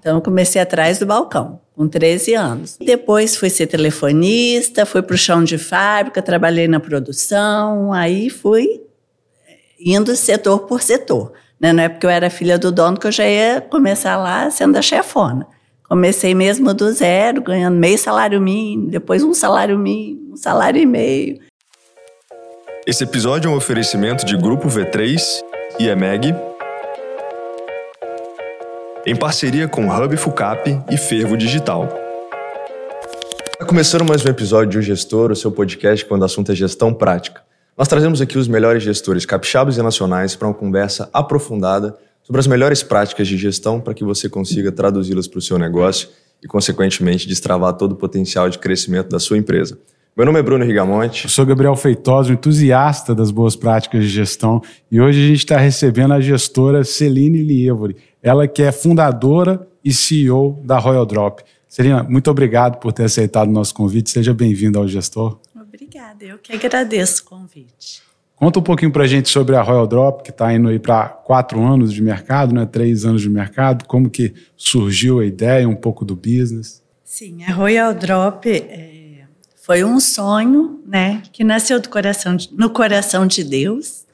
Então eu comecei atrás do balcão, com 13 anos. Depois fui ser telefonista, fui para o chão de fábrica, trabalhei na produção, aí fui indo setor por setor. Né? Não é porque eu era filha do dono que eu já ia começar lá sendo a chefona. Comecei mesmo do zero, ganhando meio salário mínimo, depois um salário mínimo, um salário e meio. Esse episódio é um oferecimento de Grupo V3 e EMEG, em parceria com Hub Fucap e Fervo Digital. Está começando mais um episódio de O Gestor, o seu podcast quando o assunto é gestão prática. Nós trazemos aqui os melhores gestores capixabas e nacionais para uma conversa aprofundada sobre as melhores práticas de gestão para que você consiga traduzi-las para o seu negócio e, consequentemente, destravar todo o potencial de crescimento da sua empresa. Meu nome é Bruno Rigamonte. Eu sou Gabriel Feitosa, um entusiasta das boas práticas de gestão, e hoje a gente está recebendo a gestora Celine Lievori, ela que é fundadora e CEO da Royal Drop. Celina, muito obrigado por ter aceitado o nosso convite. Seja bem-vinda ao Gestor. Obrigada, eu que agradeço o convite. Conta um pouquinho para a gente sobre a Royal Drop, que está indo aí para quatro anos de mercado, né? três anos de mercado. Como que surgiu a ideia, um pouco do business? Sim, a Royal Drop é, foi um sonho né, que nasceu do coração de, no coração de Deus.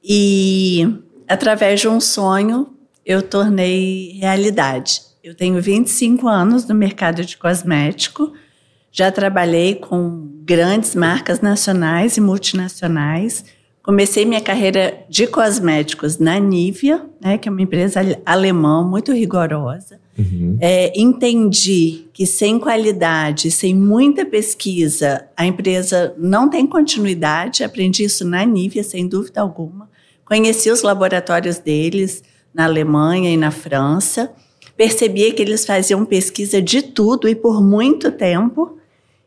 E através de um sonho eu tornei realidade. Eu tenho 25 anos no mercado de cosmético, já trabalhei com grandes marcas nacionais e multinacionais. Comecei minha carreira de cosméticos na Nivea, né, que é uma empresa alemã muito rigorosa. Uhum. É, entendi que sem qualidade, sem muita pesquisa, a empresa não tem continuidade. Aprendi isso na Nivea, sem dúvida alguma. Conheci os laboratórios deles, na Alemanha e na França. Percebia que eles faziam pesquisa de tudo e por muito tempo.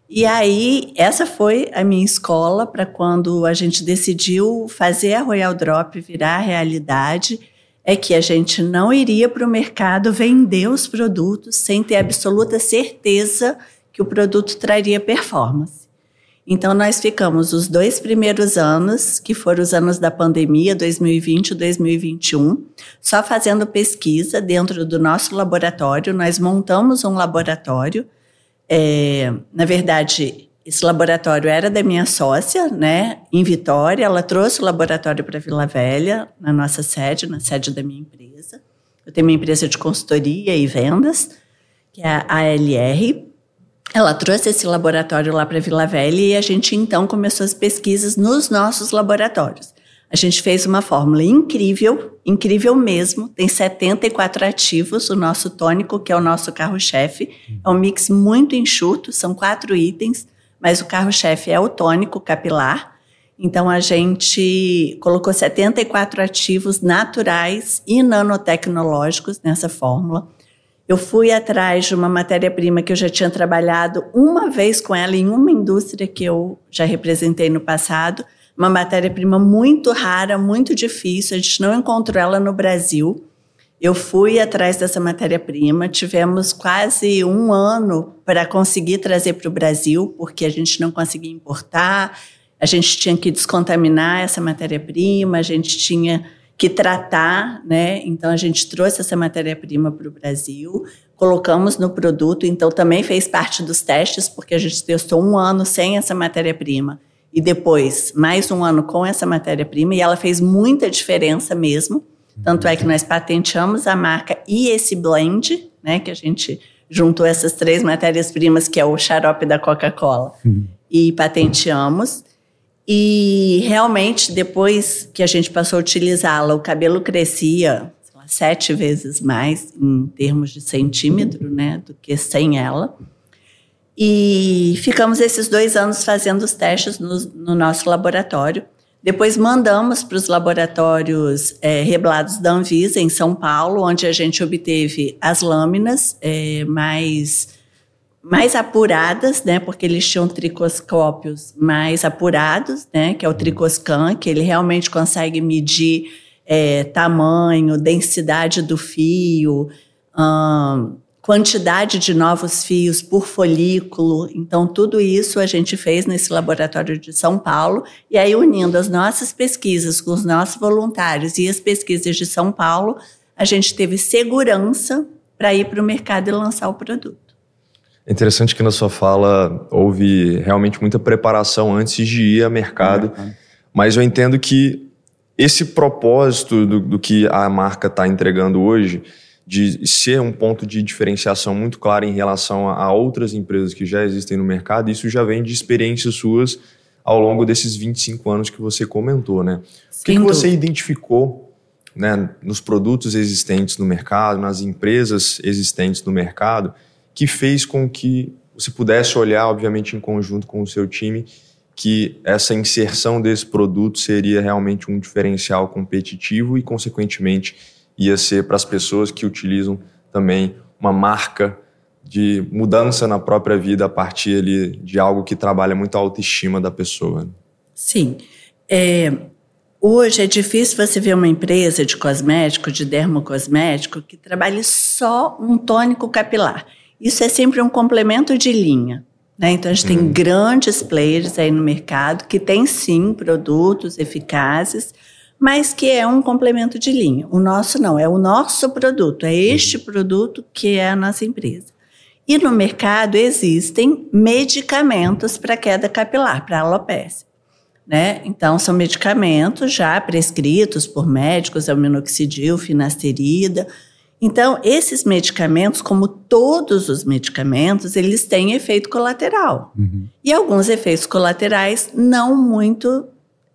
E aí, essa foi a minha escola para quando a gente decidiu fazer a Royal Drop virar realidade, é que a gente não iria para o mercado vender os produtos sem ter absoluta certeza que o produto traria performance. Então, nós ficamos os dois primeiros anos, que foram os anos da pandemia, 2020 e 2021, só fazendo pesquisa dentro do nosso laboratório. Nós montamos um laboratório. É, na verdade, esse laboratório era da minha sócia, né, em Vitória. Ela trouxe o laboratório para Vila Velha, na nossa sede, na sede da minha empresa. Eu tenho uma empresa de consultoria e vendas, que é a ALR. Ela trouxe esse laboratório lá para Vila Velha e a gente então começou as pesquisas nos nossos laboratórios. A gente fez uma fórmula incrível, incrível mesmo. Tem 74 ativos, o nosso tônico, que é o nosso carro-chefe. É um mix muito enxuto, são quatro itens, mas o carro-chefe é o tônico capilar. Então a gente colocou 74 ativos naturais e nanotecnológicos nessa fórmula. Eu fui atrás de uma matéria-prima que eu já tinha trabalhado uma vez com ela em uma indústria que eu já representei no passado, uma matéria-prima muito rara, muito difícil, a gente não encontrou ela no Brasil. Eu fui atrás dessa matéria-prima, tivemos quase um ano para conseguir trazer para o Brasil, porque a gente não conseguia importar, a gente tinha que descontaminar essa matéria-prima, a gente tinha que tratar, né? Então a gente trouxe essa matéria-prima para o Brasil, colocamos no produto, então também fez parte dos testes, porque a gente testou um ano sem essa matéria-prima e depois mais um ano com essa matéria-prima e ela fez muita diferença mesmo. Tanto é que nós patenteamos a marca e esse blend, né? Que a gente juntou essas três matérias-primas, que é o xarope da Coca-Cola, uhum. e patenteamos. E realmente, depois que a gente passou a utilizá-la, o cabelo crescia lá, sete vezes mais em termos de centímetro, né, do que sem ela. E ficamos esses dois anos fazendo os testes no, no nosso laboratório. Depois mandamos para os laboratórios é, reblados da Anvisa, em São Paulo, onde a gente obteve as lâminas é, mais mais apuradas, né, porque eles tinham tricoscópios mais apurados, né, que é o tricoscan, que ele realmente consegue medir é, tamanho, densidade do fio, hum, quantidade de novos fios por folículo. Então, tudo isso a gente fez nesse laboratório de São Paulo. E aí, unindo as nossas pesquisas com os nossos voluntários e as pesquisas de São Paulo, a gente teve segurança para ir para o mercado e lançar o produto. É interessante que na sua fala houve realmente muita preparação antes de ir ao mercado, uhum. mas eu entendo que esse propósito do, do que a marca está entregando hoje, de ser um ponto de diferenciação muito claro em relação a, a outras empresas que já existem no mercado, isso já vem de experiências suas ao longo desses 25 anos que você comentou, né? O que, que você identificou né, nos produtos existentes no mercado, nas empresas existentes no mercado, que fez com que você pudesse olhar, obviamente, em conjunto com o seu time, que essa inserção desse produto seria realmente um diferencial competitivo e, consequentemente, ia ser para as pessoas que utilizam também uma marca de mudança na própria vida a partir ali de algo que trabalha muito a autoestima da pessoa. Sim. É, hoje é difícil você ver uma empresa de cosmético, de dermocosmético, que trabalhe só um tônico capilar. Isso é sempre um complemento de linha. Né? Então, a gente tem uhum. grandes players aí no mercado que têm sim produtos eficazes, mas que é um complemento de linha. O nosso não, é o nosso produto, é este uhum. produto que é a nossa empresa. E no mercado existem medicamentos para queda capilar, para alopecia. Né? Então, são medicamentos já prescritos por médicos, o minoxidil, finasterida, então, esses medicamentos, como todos os medicamentos, eles têm efeito colateral. Uhum. E alguns efeitos colaterais não muito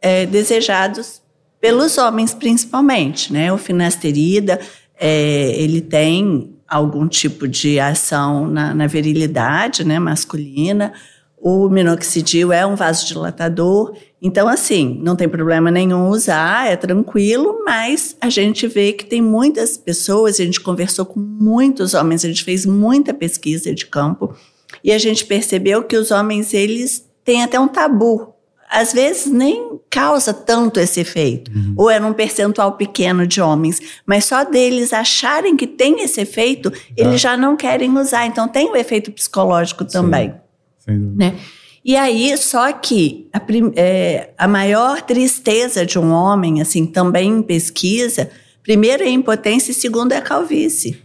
é, desejados pelos homens, principalmente. Né? O finasterida, é, ele tem algum tipo de ação na, na virilidade né, masculina. O minoxidil é um vasodilatador então, assim, não tem problema nenhum usar, é tranquilo, mas a gente vê que tem muitas pessoas, a gente conversou com muitos homens, a gente fez muita pesquisa de campo e a gente percebeu que os homens, eles têm até um tabu. Às vezes nem causa tanto esse efeito, uhum. ou é num percentual pequeno de homens, mas só deles acharem que tem esse efeito, tá. eles já não querem usar. Então tem o efeito psicológico também. Sim. Né? E aí, só que a, é, a maior tristeza de um homem, assim, também em pesquisa, primeiro é a impotência e segundo é a calvície.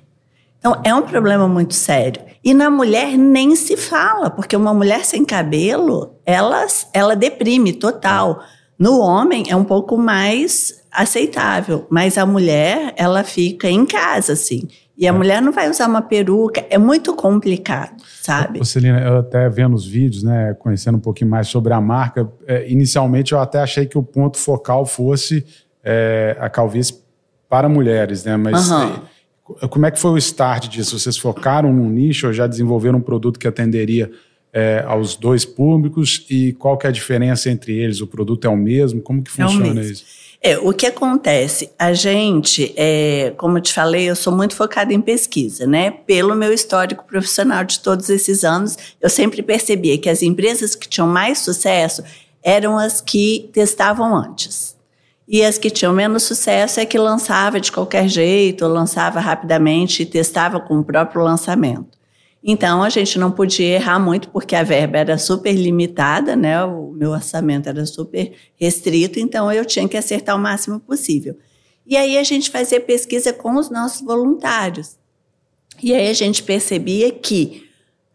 Então, é um problema muito sério. E na mulher nem se fala, porque uma mulher sem cabelo, ela, ela deprime total. No homem é um pouco mais aceitável, mas a mulher, ela fica em casa, assim. E a é. mulher não vai usar uma peruca, é muito complicado, sabe? Celina, eu até vendo os vídeos, né, conhecendo um pouquinho mais sobre a marca, é, inicialmente eu até achei que o ponto focal fosse é, a calvície para mulheres, né? Mas uhum. Como é que foi o start disso? Vocês focaram num nicho ou já desenvolveram um produto que atenderia é, aos dois públicos e qual que é a diferença entre eles? O produto é o mesmo? Como que funciona é isso? É, o que acontece? A gente, é, como eu te falei, eu sou muito focada em pesquisa, né? Pelo meu histórico profissional de todos esses anos, eu sempre percebia que as empresas que tinham mais sucesso eram as que testavam antes. E as que tinham menos sucesso é que lançava de qualquer jeito, lançava rapidamente e testava com o próprio lançamento. Então a gente não podia errar muito porque a verba era super limitada, né? O meu orçamento era super restrito, então eu tinha que acertar o máximo possível. E aí a gente fazia pesquisa com os nossos voluntários. E aí a gente percebia que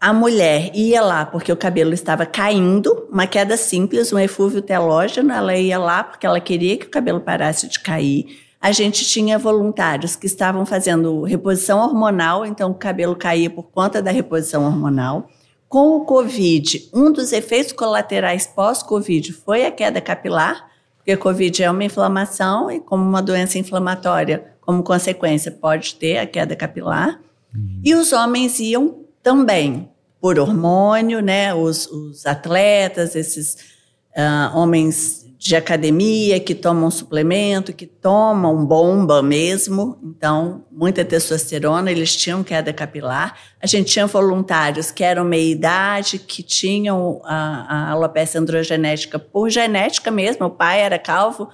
a mulher ia lá porque o cabelo estava caindo, uma queda simples, um efúvio telógeno, ela ia lá porque ela queria que o cabelo parasse de cair a gente tinha voluntários que estavam fazendo reposição hormonal, então o cabelo caía por conta da reposição hormonal. Com o Covid, um dos efeitos colaterais pós-Covid foi a queda capilar, porque Covid é uma inflamação e, como uma doença inflamatória, como consequência, pode ter a queda capilar. Uhum. E os homens iam também por hormônio, né? Os, os atletas, esses uh, homens de academia que tomam suplemento, que tomam bomba mesmo, então muita testosterona, eles tinham queda capilar. A gente tinha voluntários que eram meia idade, que tinham a, a alopecia androgenética por genética mesmo, o pai era calvo,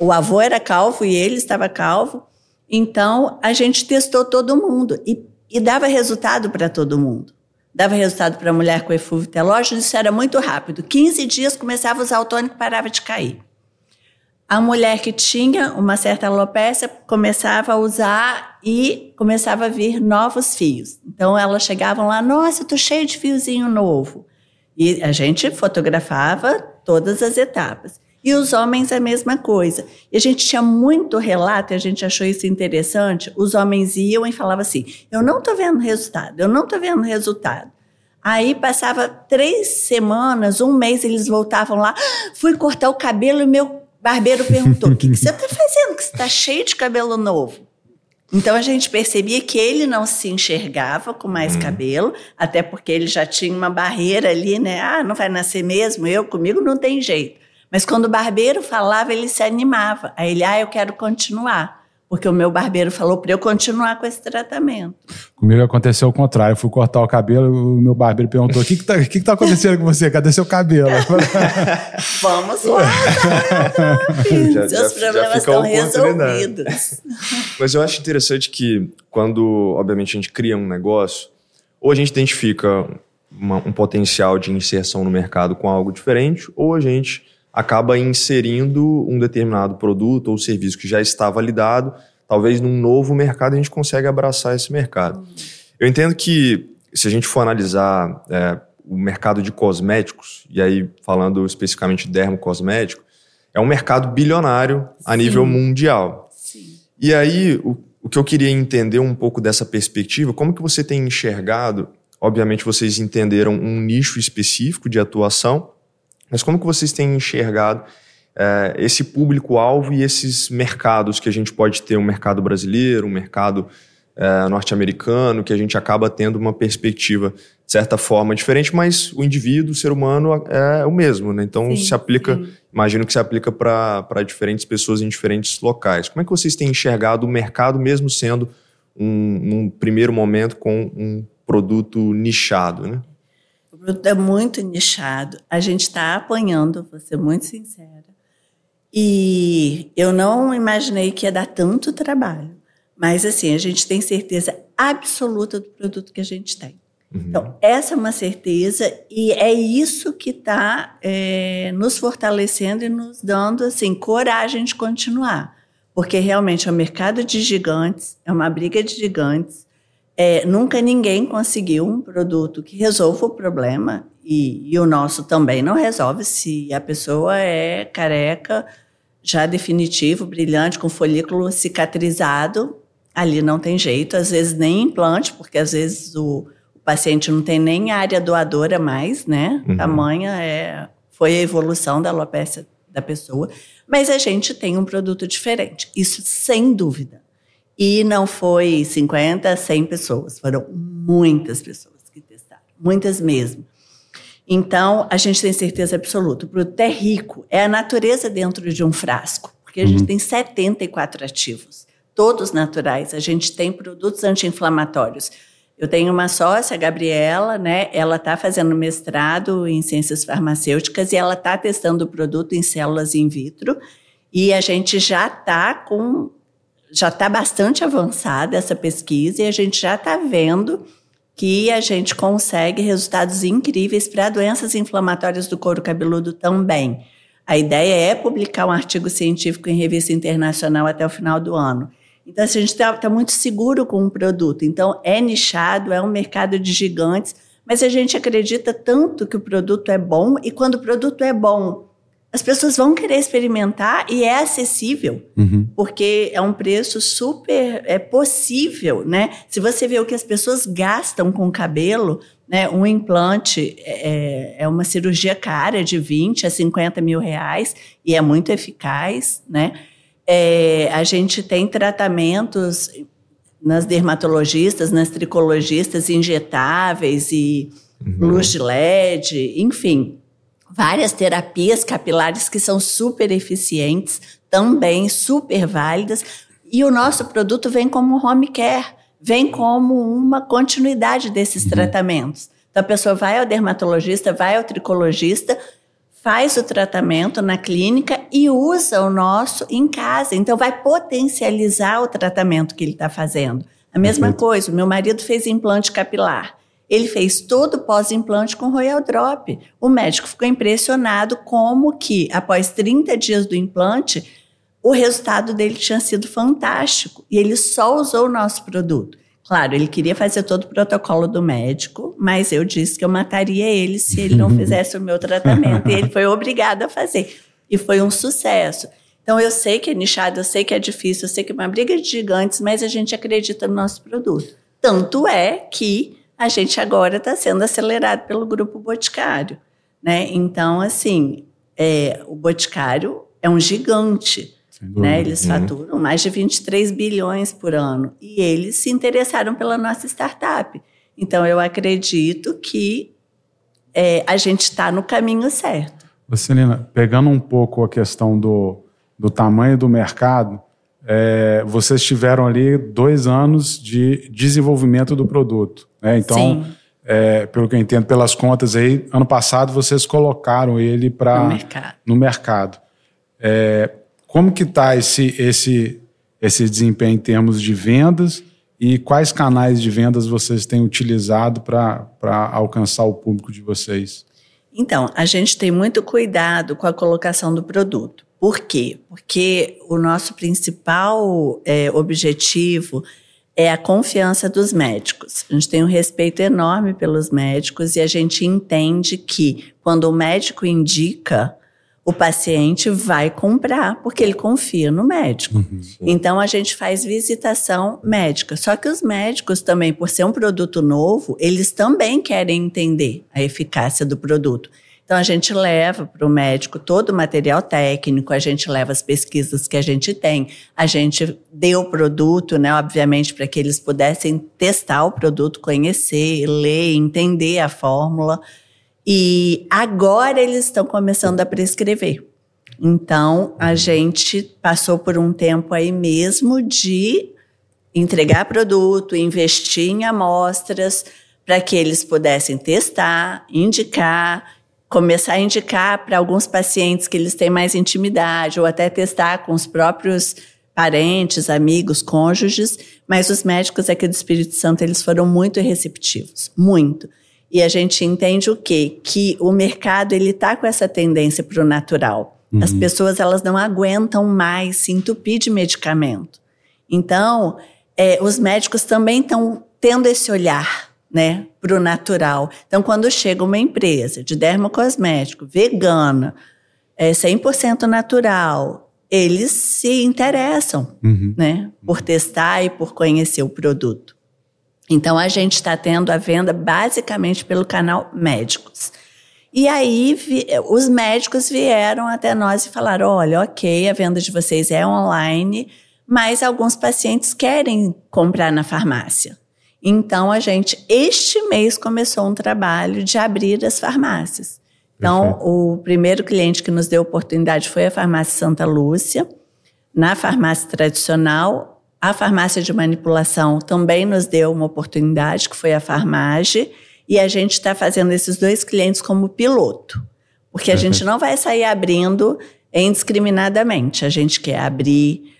o avô era calvo e ele estava calvo. Então a gente testou todo mundo e, e dava resultado para todo mundo dava resultado para a mulher com eflúvio telógeno, isso era muito rápido. 15 dias começava a usar o tônico e parava de cair. A mulher que tinha uma certa alopécia começava a usar e começava a vir novos fios. Então elas chegavam lá, nossa, eu tô cheio de fiozinho novo. E a gente fotografava todas as etapas. E os homens a mesma coisa. E a gente tinha muito relato, e a gente achou isso interessante. Os homens iam e falavam assim: Eu não estou vendo resultado, eu não estou vendo resultado. Aí passava três semanas, um mês, eles voltavam lá. Fui cortar o cabelo e meu barbeiro perguntou: O que, que você está fazendo? Que você está cheio de cabelo novo. Então a gente percebia que ele não se enxergava com mais hum. cabelo, até porque ele já tinha uma barreira ali, né? Ah, não vai nascer mesmo, eu comigo não tem jeito. Mas quando o barbeiro falava, ele se animava. Aí ele, ah, eu quero continuar. Porque o meu barbeiro falou para eu continuar com esse tratamento. Comigo aconteceu o contrário. Eu fui cortar o cabelo, o meu barbeiro perguntou: o que está que que tá acontecendo com você? Cadê seu cabelo? Vamos lá, já, Seus já, problemas já estão resolvidos. Mas eu acho interessante que, quando, obviamente, a gente cria um negócio, ou a gente identifica uma, um potencial de inserção no mercado com algo diferente, ou a gente acaba inserindo um determinado produto ou serviço que já está validado, talvez num novo mercado a gente consegue abraçar esse mercado. Eu entendo que se a gente for analisar é, o mercado de cosméticos, e aí falando especificamente de dermocosmético, é um mercado bilionário a Sim. nível mundial. Sim. E aí, o, o que eu queria entender um pouco dessa perspectiva, como que você tem enxergado, obviamente vocês entenderam um nicho específico de atuação, mas como que vocês têm enxergado é, esse público-alvo e esses mercados que a gente pode ter, um mercado brasileiro, um mercado é, norte-americano, que a gente acaba tendo uma perspectiva, de certa forma, diferente, mas o indivíduo, o ser humano é o mesmo, né? Então sim, se aplica, sim. imagino que se aplica para diferentes pessoas em diferentes locais. Como é que vocês têm enxergado o mercado, mesmo sendo um, num primeiro momento com um produto nichado, né? Produto é muito nichado. A gente está apanhando, vou ser muito sincera. E eu não imaginei que ia dar tanto trabalho. Mas, assim, a gente tem certeza absoluta do produto que a gente tem. Uhum. Então, essa é uma certeza e é isso que está é, nos fortalecendo e nos dando, assim, coragem de continuar. Porque, realmente, é um mercado de gigantes, é uma briga de gigantes. É, nunca ninguém conseguiu um produto que resolva o problema, e, e, o nosso também não resolve se a pessoa é careca, já definitivo, brilhante, com folículo cicatrizado, ali não tem jeito, às vezes nem implante, porque às vezes o, o paciente não tem nem área doadora mais, né? Uhum. Tamanha é, foi a evolução da alopecia da pessoa, mas a gente tem um produto diferente, isso sem dúvida. E não foi 50, 100 pessoas, foram muitas pessoas que testaram, muitas mesmo. Então, a gente tem certeza absoluta. O produto é rico, é a natureza dentro de um frasco, porque a uhum. gente tem 74 ativos, todos naturais. A gente tem produtos anti-inflamatórios. Eu tenho uma sócia, a Gabriela, né? Ela está fazendo mestrado em ciências farmacêuticas e ela está testando o produto em células in vitro. E a gente já está com já está bastante avançada essa pesquisa e a gente já está vendo que a gente consegue resultados incríveis para doenças inflamatórias do couro cabeludo também. A ideia é publicar um artigo científico em revista internacional até o final do ano. Então, assim, a gente está tá muito seguro com o produto. Então, é nichado, é um mercado de gigantes, mas a gente acredita tanto que o produto é bom e quando o produto é bom as pessoas vão querer experimentar e é acessível, uhum. porque é um preço super é possível, né? Se você vê o que as pessoas gastam com cabelo, né? Um implante é, é, é uma cirurgia cara de 20 a 50 mil reais e é muito eficaz, né? É, a gente tem tratamentos nas dermatologistas, nas tricologistas injetáveis e uhum. luz de LED, enfim várias terapias capilares que são super eficientes, também super válidas. E o nosso produto vem como home care, vem como uma continuidade desses uhum. tratamentos. Então a pessoa vai ao dermatologista, vai ao tricologista, faz o tratamento na clínica e usa o nosso em casa. Então vai potencializar o tratamento que ele está fazendo. A mesma coisa, o meu marido fez implante capilar. Ele fez todo o pós-implante com Royal Drop. O médico ficou impressionado como que, após 30 dias do implante, o resultado dele tinha sido fantástico. E ele só usou o nosso produto. Claro, ele queria fazer todo o protocolo do médico, mas eu disse que eu mataria ele se ele não fizesse o meu tratamento. e ele foi obrigado a fazer. E foi um sucesso. Então, eu sei que é nichado, eu sei que é difícil, eu sei que é uma briga de gigantes, mas a gente acredita no nosso produto. Tanto é que a gente agora está sendo acelerado pelo Grupo Boticário. Né? Então, assim, é, o Boticário é um gigante. Né? Eles uhum. faturam mais de 23 bilhões por ano. E eles se interessaram pela nossa startup. Então, eu acredito que é, a gente está no caminho certo. Celina, pegando um pouco a questão do, do tamanho do mercado, é, vocês tiveram ali dois anos de desenvolvimento do produto. Né? Então, é, pelo que eu entendo pelas contas aí, ano passado vocês colocaram ele para no mercado. No mercado. É, como que está esse, esse, esse desempenho em termos de vendas e quais canais de vendas vocês têm utilizado para alcançar o público de vocês? Então, a gente tem muito cuidado com a colocação do produto. Por quê? Porque o nosso principal é, objetivo é a confiança dos médicos. A gente tem um respeito enorme pelos médicos e a gente entende que quando o médico indica, o paciente vai comprar porque ele confia no médico. Uhum, então a gente faz visitação médica. Só que os médicos também, por ser um produto novo, eles também querem entender a eficácia do produto. Então, a gente leva para o médico todo o material técnico, a gente leva as pesquisas que a gente tem, a gente deu o produto, né, obviamente, para que eles pudessem testar o produto, conhecer, ler, entender a fórmula. E agora eles estão começando a prescrever. Então, a gente passou por um tempo aí mesmo de entregar produto, investir em amostras, para que eles pudessem testar, indicar começar a indicar para alguns pacientes que eles têm mais intimidade, ou até testar com os próprios parentes, amigos, cônjuges, mas os médicos aqui do Espírito Santo, eles foram muito receptivos, muito. E a gente entende o quê? Que o mercado, ele está com essa tendência para o natural. Uhum. As pessoas, elas não aguentam mais se entupir de medicamento. Então, é, os médicos também estão tendo esse olhar né, para o natural. Então, quando chega uma empresa de dermocosmético vegana, é 100% natural, eles se interessam, uhum. né, por testar e por conhecer o produto. Então, a gente está tendo a venda basicamente pelo canal médicos. E aí, vi, os médicos vieram até nós e falaram: olha, ok, a venda de vocês é online, mas alguns pacientes querem comprar na farmácia. Então, a gente, este mês, começou um trabalho de abrir as farmácias. Então, Perfeito. o primeiro cliente que nos deu oportunidade foi a farmácia Santa Lúcia. Na farmácia tradicional, a farmácia de manipulação também nos deu uma oportunidade, que foi a Farmage. E a gente está fazendo esses dois clientes como piloto. Porque a Perfeito. gente não vai sair abrindo indiscriminadamente. A gente quer abrir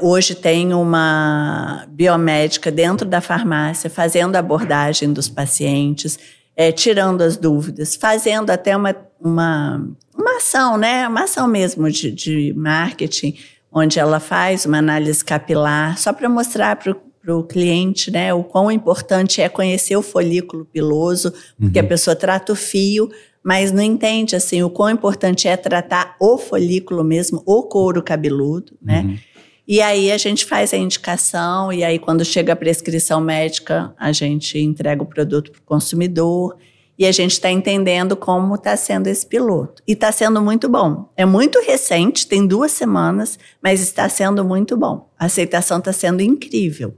hoje tem uma biomédica dentro da farmácia fazendo a abordagem dos pacientes, é, tirando as dúvidas, fazendo até uma, uma, uma ação, né? Uma ação mesmo de, de marketing, onde ela faz uma análise capilar, só para mostrar para o cliente né, o quão importante é conhecer o folículo piloso, porque uhum. a pessoa trata o fio, mas não entende assim o quão importante é tratar o folículo mesmo, o couro cabeludo, né? Uhum. E aí a gente faz a indicação, e aí quando chega a prescrição médica, a gente entrega o produto para o consumidor. E a gente está entendendo como está sendo esse piloto. E está sendo muito bom. É muito recente, tem duas semanas, mas está sendo muito bom. A aceitação está sendo incrível.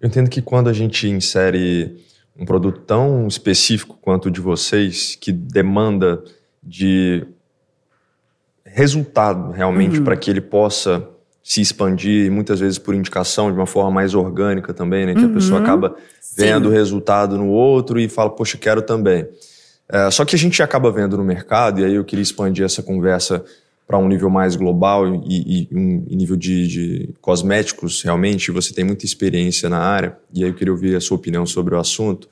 Eu entendo que quando a gente insere um produto tão específico quanto o de vocês, que demanda de resultado realmente uhum. para que ele possa se expandir, muitas vezes por indicação, de uma forma mais orgânica também, né? Que uhum. a pessoa acaba vendo o resultado no outro e fala, poxa, quero também. É, só que a gente acaba vendo no mercado, e aí eu queria expandir essa conversa para um nível mais global e, e um nível de, de, cosméticos, realmente, você tem muita experiência na área, e aí eu queria ouvir a sua opinião sobre o assunto.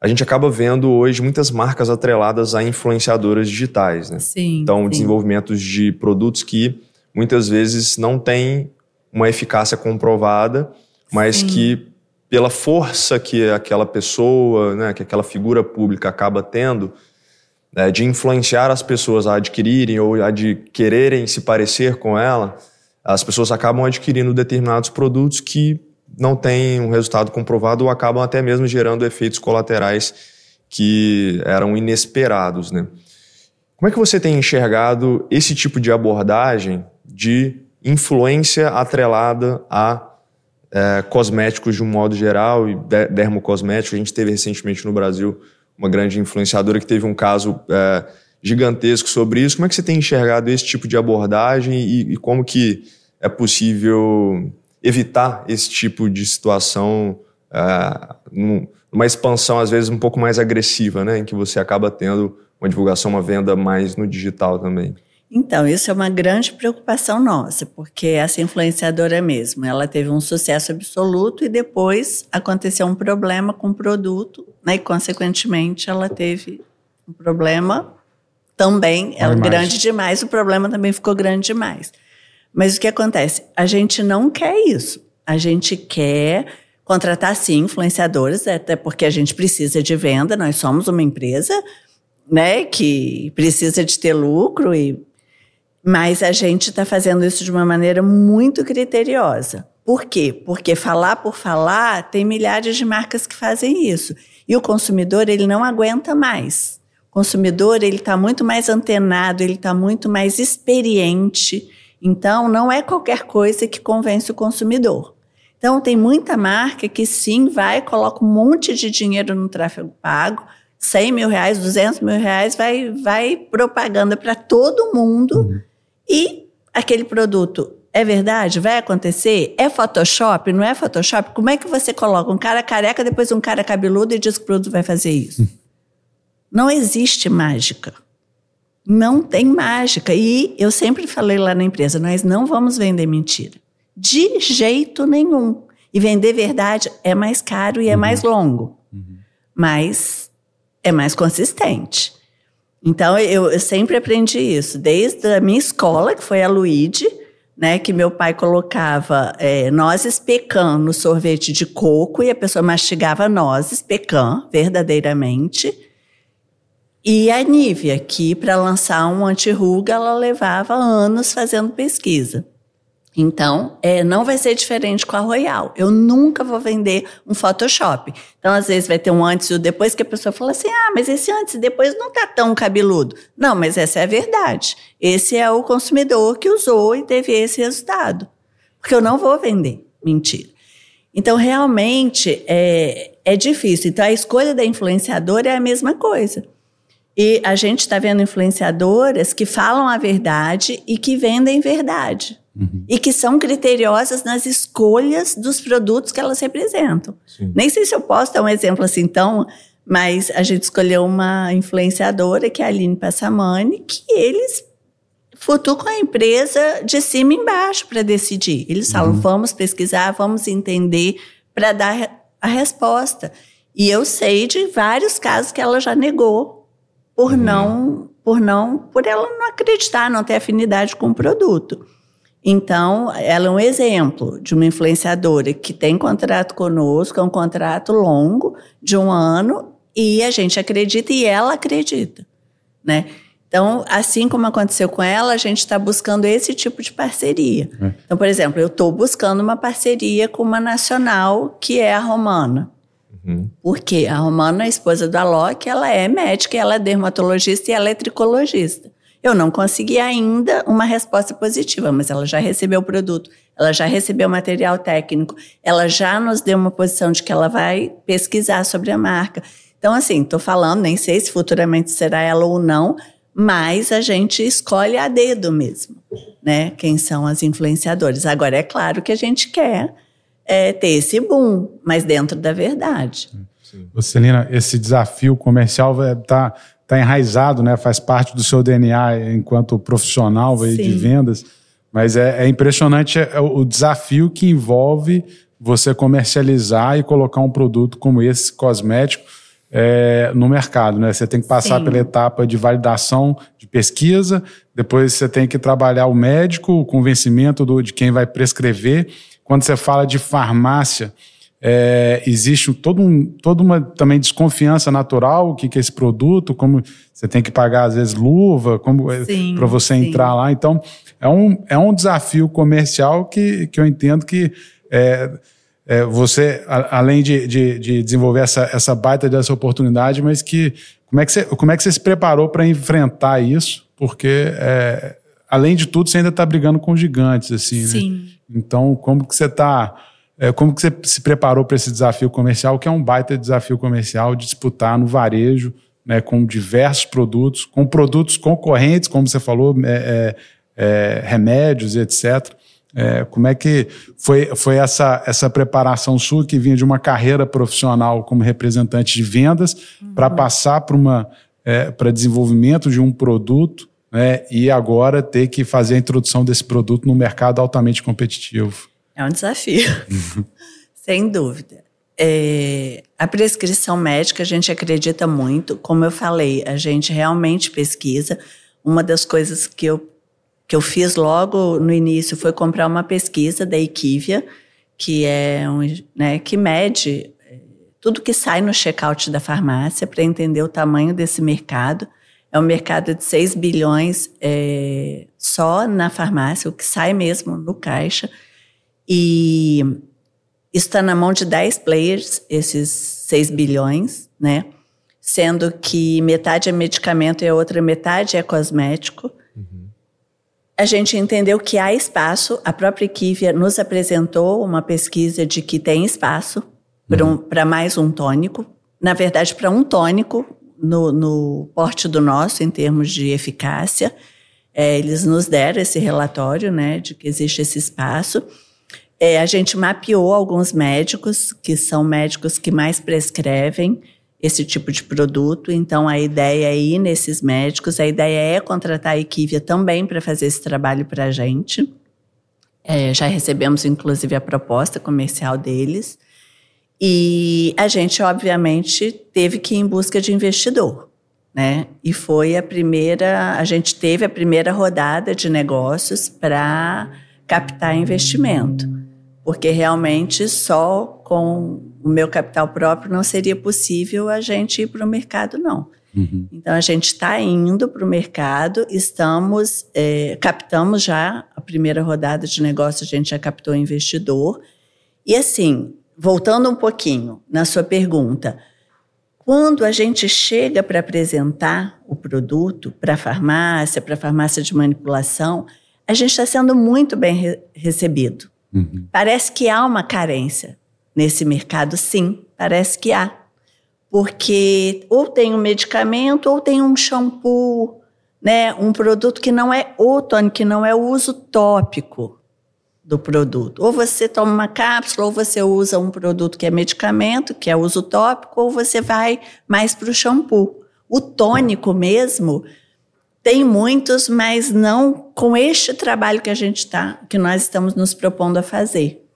a gente acaba vendo hoje muitas marcas atreladas a influenciadoras digitais, né? Sim. Então, sim. desenvolvimentos de produtos que muitas vezes não têm uma eficácia comprovada, mas Sim. que pela força que aquela pessoa, né, que aquela figura pública acaba tendo, né, de influenciar as pessoas a adquirirem ou a de quererem se parecer com ela, as pessoas acabam adquirindo determinados produtos que não têm um resultado comprovado ou acabam até mesmo gerando efeitos colaterais que eram inesperados, né? Como é que você tem enxergado esse tipo de abordagem de influência atrelada a é, cosméticos de um modo geral e de- dermocosméticos? A gente teve recentemente no Brasil uma grande influenciadora que teve um caso é, gigantesco sobre isso. Como é que você tem enxergado esse tipo de abordagem e, e como que é possível evitar esse tipo de situação é, num- numa expansão às vezes um pouco mais agressiva, né, em que você acaba tendo uma divulgação, uma venda mais no digital também? Então, isso é uma grande preocupação nossa, porque essa influenciadora mesmo, ela teve um sucesso absoluto e depois aconteceu um problema com o produto, né? E, consequentemente, ela teve um problema também, ela mais. grande demais, o problema também ficou grande demais. Mas o que acontece? A gente não quer isso. A gente quer contratar, sim, influenciadores, até porque a gente precisa de venda, nós somos uma empresa, né, que precisa de ter lucro e mas a gente está fazendo isso de uma maneira muito criteriosa. Por quê? Porque falar por falar, tem milhares de marcas que fazem isso. E o consumidor, ele não aguenta mais. O consumidor, ele está muito mais antenado, ele está muito mais experiente. Então, não é qualquer coisa que convence o consumidor. Então, tem muita marca que sim, vai, coloca um monte de dinheiro no tráfego pago, 100 mil reais, 200 mil reais, vai, vai propaganda para todo mundo. E aquele produto é verdade? Vai acontecer? É Photoshop? Não é Photoshop? Como é que você coloca um cara careca, depois um cara cabeludo e diz que o produto vai fazer isso? Não existe mágica. Não tem mágica. E eu sempre falei lá na empresa: nós não vamos vender mentira. De jeito nenhum. E vender verdade é mais caro e é mais longo. Mas é mais consistente. Então, eu, eu sempre aprendi isso, desde a minha escola, que foi a Luíde, né, que meu pai colocava é, nozes pecan no sorvete de coco e a pessoa mastigava nozes pecan, verdadeiramente. E a Nívia, que para lançar um anti-ruga, ela levava anos fazendo pesquisa. Então, é, não vai ser diferente com a Royal. Eu nunca vou vender um Photoshop. Então, às vezes, vai ter um antes e o depois que a pessoa fala assim: ah, mas esse antes e depois não tá tão cabeludo. Não, mas essa é a verdade. Esse é o consumidor que usou e teve esse resultado. Porque eu não vou vender. Mentira. Então, realmente, é, é difícil. Então, a escolha da influenciadora é a mesma coisa. E a gente está vendo influenciadoras que falam a verdade e que vendem verdade. Uhum. E que são criteriosas nas escolhas dos produtos que elas representam. Sim. Nem sei se eu posso dar um exemplo assim, então, mas a gente escolheu uma influenciadora, que é a Aline Passamani, que eles futucam a empresa de cima e embaixo para decidir. Eles falam, uhum. vamos pesquisar, vamos entender para dar a resposta. E eu sei de vários casos que ela já negou por uhum. não, por não, por ela não acreditar, não ter afinidade com o produto. Então, ela é um exemplo de uma influenciadora que tem contrato conosco, é um contrato longo, de um ano, e a gente acredita e ela acredita, né? Então, assim como aconteceu com ela, a gente está buscando esse tipo de parceria. É. Então, por exemplo, eu estou buscando uma parceria com uma nacional que é a Romana. Uhum. Porque a Romana, a esposa do Alok, ela é médica, ela é dermatologista e ela é tricologista. Eu não consegui ainda uma resposta positiva, mas ela já recebeu o produto, ela já recebeu o material técnico, ela já nos deu uma posição de que ela vai pesquisar sobre a marca. Então, assim, estou falando, nem sei se futuramente será ela ou não, mas a gente escolhe a dedo mesmo, né? Quem são as influenciadoras. Agora, é claro que a gente quer é, ter esse boom, mas dentro da verdade. Celina, esse desafio comercial está tá enraizado, né? Faz parte do seu DNA enquanto profissional aí, de vendas. Mas é, é impressionante o desafio que envolve você comercializar e colocar um produto como esse cosmético é, no mercado, né? Você tem que passar Sim. pela etapa de validação de pesquisa, depois você tem que trabalhar o médico, o convencimento do, de quem vai prescrever. Quando você fala de farmácia, é, existe todo um, toda uma também desconfiança natural, o que, que é esse produto, como você tem que pagar às vezes luva, como é, para você sim. entrar lá. Então é um, é um desafio comercial que, que eu entendo que é, é, você, a, além de, de, de, desenvolver essa, essa baita dessa oportunidade, mas que como é que você, como é que você se preparou para enfrentar isso? Porque é, além de tudo você ainda está brigando com gigantes assim, né? Sim. Né? Então como que você está como que você se preparou para esse desafio comercial, que é um baita desafio comercial de disputar no varejo, né, com diversos produtos, com produtos concorrentes, como você falou, é, é, é remédios e etc. É, como é que foi, foi essa, essa preparação sua que vinha de uma carreira profissional como representante de vendas uhum. para passar para uma é, para desenvolvimento de um produto né, e agora ter que fazer a introdução desse produto no mercado altamente competitivo? É um desafio, sem dúvida. É, a prescrição médica a gente acredita muito, como eu falei, a gente realmente pesquisa. Uma das coisas que eu, que eu fiz logo no início foi comprar uma pesquisa da Equivia, que é um, né, que mede é, tudo que sai no checkout da farmácia para entender o tamanho desse mercado. É um mercado de 6 bilhões é, só na farmácia, o que sai mesmo no caixa. E está na mão de 10 players, esses 6 bilhões, né? Sendo que metade é medicamento e a outra metade é cosmético. A gente entendeu que há espaço, a própria Equivia nos apresentou uma pesquisa de que tem espaço uhum. para mais um tônico. Na verdade, para um tônico no, no porte do nosso, em termos de eficácia. É, eles nos deram esse relatório, né, de que existe esse espaço. É, a gente mapeou alguns médicos, que são médicos que mais prescrevem esse tipo de produto. Então, a ideia é ir nesses médicos, a ideia é contratar a Equivia também para fazer esse trabalho para a gente. É, já recebemos, inclusive, a proposta comercial deles. E a gente, obviamente, teve que ir em busca de investidor. Né? E foi a primeira, a gente teve a primeira rodada de negócios para captar investimento porque realmente só com o meu capital próprio não seria possível a gente ir para o mercado, não. Uhum. Então a gente está indo para o mercado, estamos, é, captamos já a primeira rodada de negócio, a gente já captou investidor. E assim, voltando um pouquinho na sua pergunta, quando a gente chega para apresentar o produto para a farmácia, para a farmácia de manipulação, a gente está sendo muito bem re recebido. Uhum. Parece que há uma carência nesse mercado, sim, parece que há. Porque ou tem um medicamento ou tem um shampoo, né, um produto que não é o tônico, que não é o uso tópico do produto. Ou você toma uma cápsula, ou você usa um produto que é medicamento, que é uso tópico, ou você vai mais para o shampoo. O tônico mesmo, tem muitos, mas não com este trabalho que a gente está, que nós estamos nos propondo a fazer.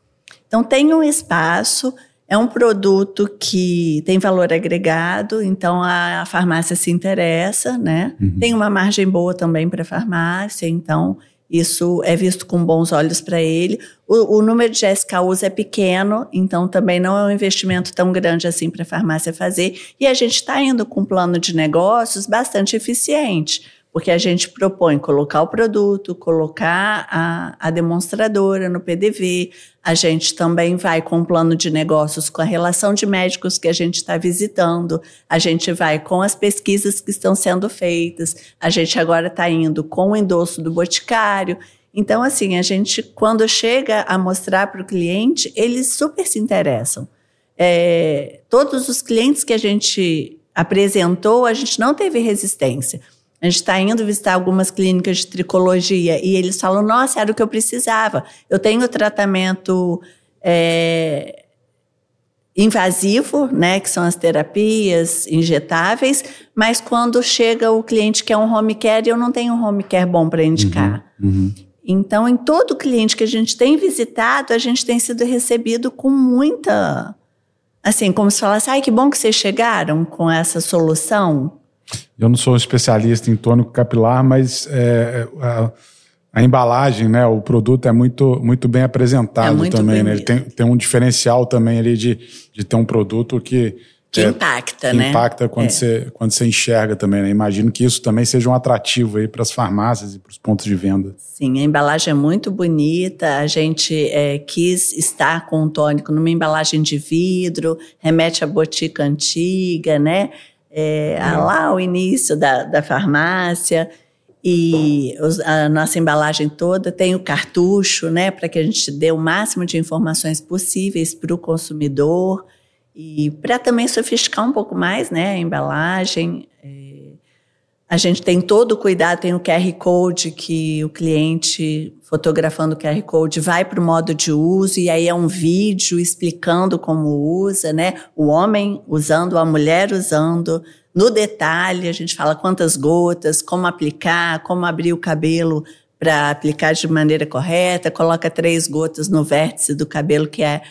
Então tem um espaço, é um produto que tem valor agregado, então a, a farmácia se interessa, né? Uhum. Tem uma margem boa também para a farmácia, então isso é visto com bons olhos para ele. O, o, número de SKUs é pequeno, então também não é um investimento tão grande assim para a farmácia fazer. E a gente está indo com um plano de negócios bastante eficiente porque a gente propõe colocar o produto, colocar a, a demonstradora no PDV, a gente também vai com um plano de negócios com a relação de médicos que a gente está visitando, a gente vai com as pesquisas que estão sendo feitas, a gente agora está indo com o endosso do boticário. Então, assim, a gente, quando chega a mostrar para o cliente, eles super se interessam. É, todos os clientes que a gente apresentou, a gente não teve resistência. A gente está indo visitar algumas clínicas de tricologia e eles falam: nossa, era o que eu precisava. Eu tenho tratamento é, invasivo, né, que são as terapias injetáveis, mas quando chega o cliente que é um home care, eu não tenho um home care bom para indicar. Uhum, uhum. Então, em todo cliente que a gente tem visitado, a gente tem sido recebido com muita assim, como se falasse, ai, que bom que vocês chegaram com essa solução. Eu não sou especialista em tônico capilar, mas é, a, a, embalagem, né, o produto é muito, muito bem apresentado é muito também, né? Ele tem, tem um diferencial também ali de, de ter um produto que que é, impacta, que né? Impacta quando, é. você, quando você enxerga também, né? Imagino que isso também seja um atrativo aí para as farmácias e para os pontos de venda. Sim, a embalagem é muito bonita. A gente é, quis estar com o tônico numa embalagem de vidro, remete à botica antiga, né? É, lá o início da, da farmácia. E os, a nossa embalagem toda tem o cartucho, né? Para que a gente dê o máximo de informações possíveis para o consumidor. E para também sofisticar um pouco mais né, a embalagem, é, a gente tem todo o cuidado, tem o QR Code que o cliente, fotografando o QR Code, vai para o modo de uso, e aí é um vídeo explicando como usa, né? O homem usando, a mulher usando. No detalhe, a gente fala quantas gotas, como aplicar, como abrir o cabelo para aplicar de maneira correta, coloca três gotas no vértice do cabelo, que é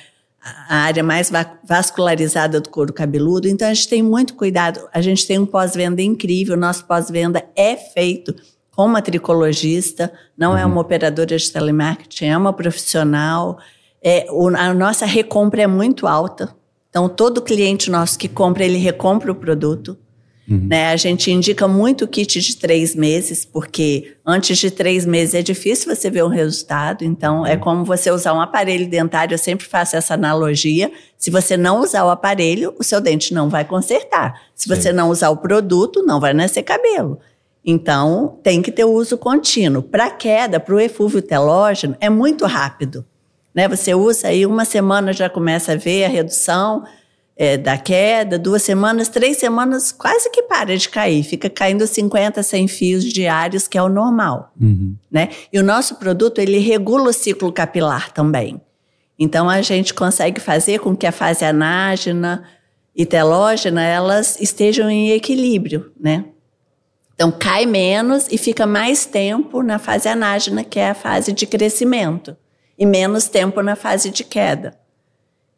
a área mais vascularizada do couro cabeludo. Então a gente tem muito cuidado. A gente tem um pós-venda incrível. Nosso pós-venda é feito com uma tricologista, não uhum. é uma operadora de telemarketing, é uma profissional. É, o, a nossa recompra é muito alta. Então todo cliente nosso que compra, ele recompra o produto. Uhum. Né? A gente indica muito o kit de três meses, porque antes de três meses é difícil você ver um resultado. Então, uhum. é como você usar um aparelho dentário. Eu sempre faço essa analogia. Se você não usar o aparelho, o seu dente não vai consertar. Se você Sim. não usar o produto, não vai nascer cabelo. Então, tem que ter o uso contínuo. Para queda, para o efúvio telógeno, é muito rápido. Né? Você usa aí uma semana já começa a ver a redução é, da queda, duas semanas, três semanas, quase que para de cair. Fica caindo 50, 100 fios diários, que é o normal. Uhum. Né? E o nosso produto, ele regula o ciclo capilar também. Então, a gente consegue fazer com que a fase anágena e telógena, elas estejam em equilíbrio, né? Então, cai menos e fica mais tempo na fase anágena, que é a fase de crescimento, e menos tempo na fase de queda.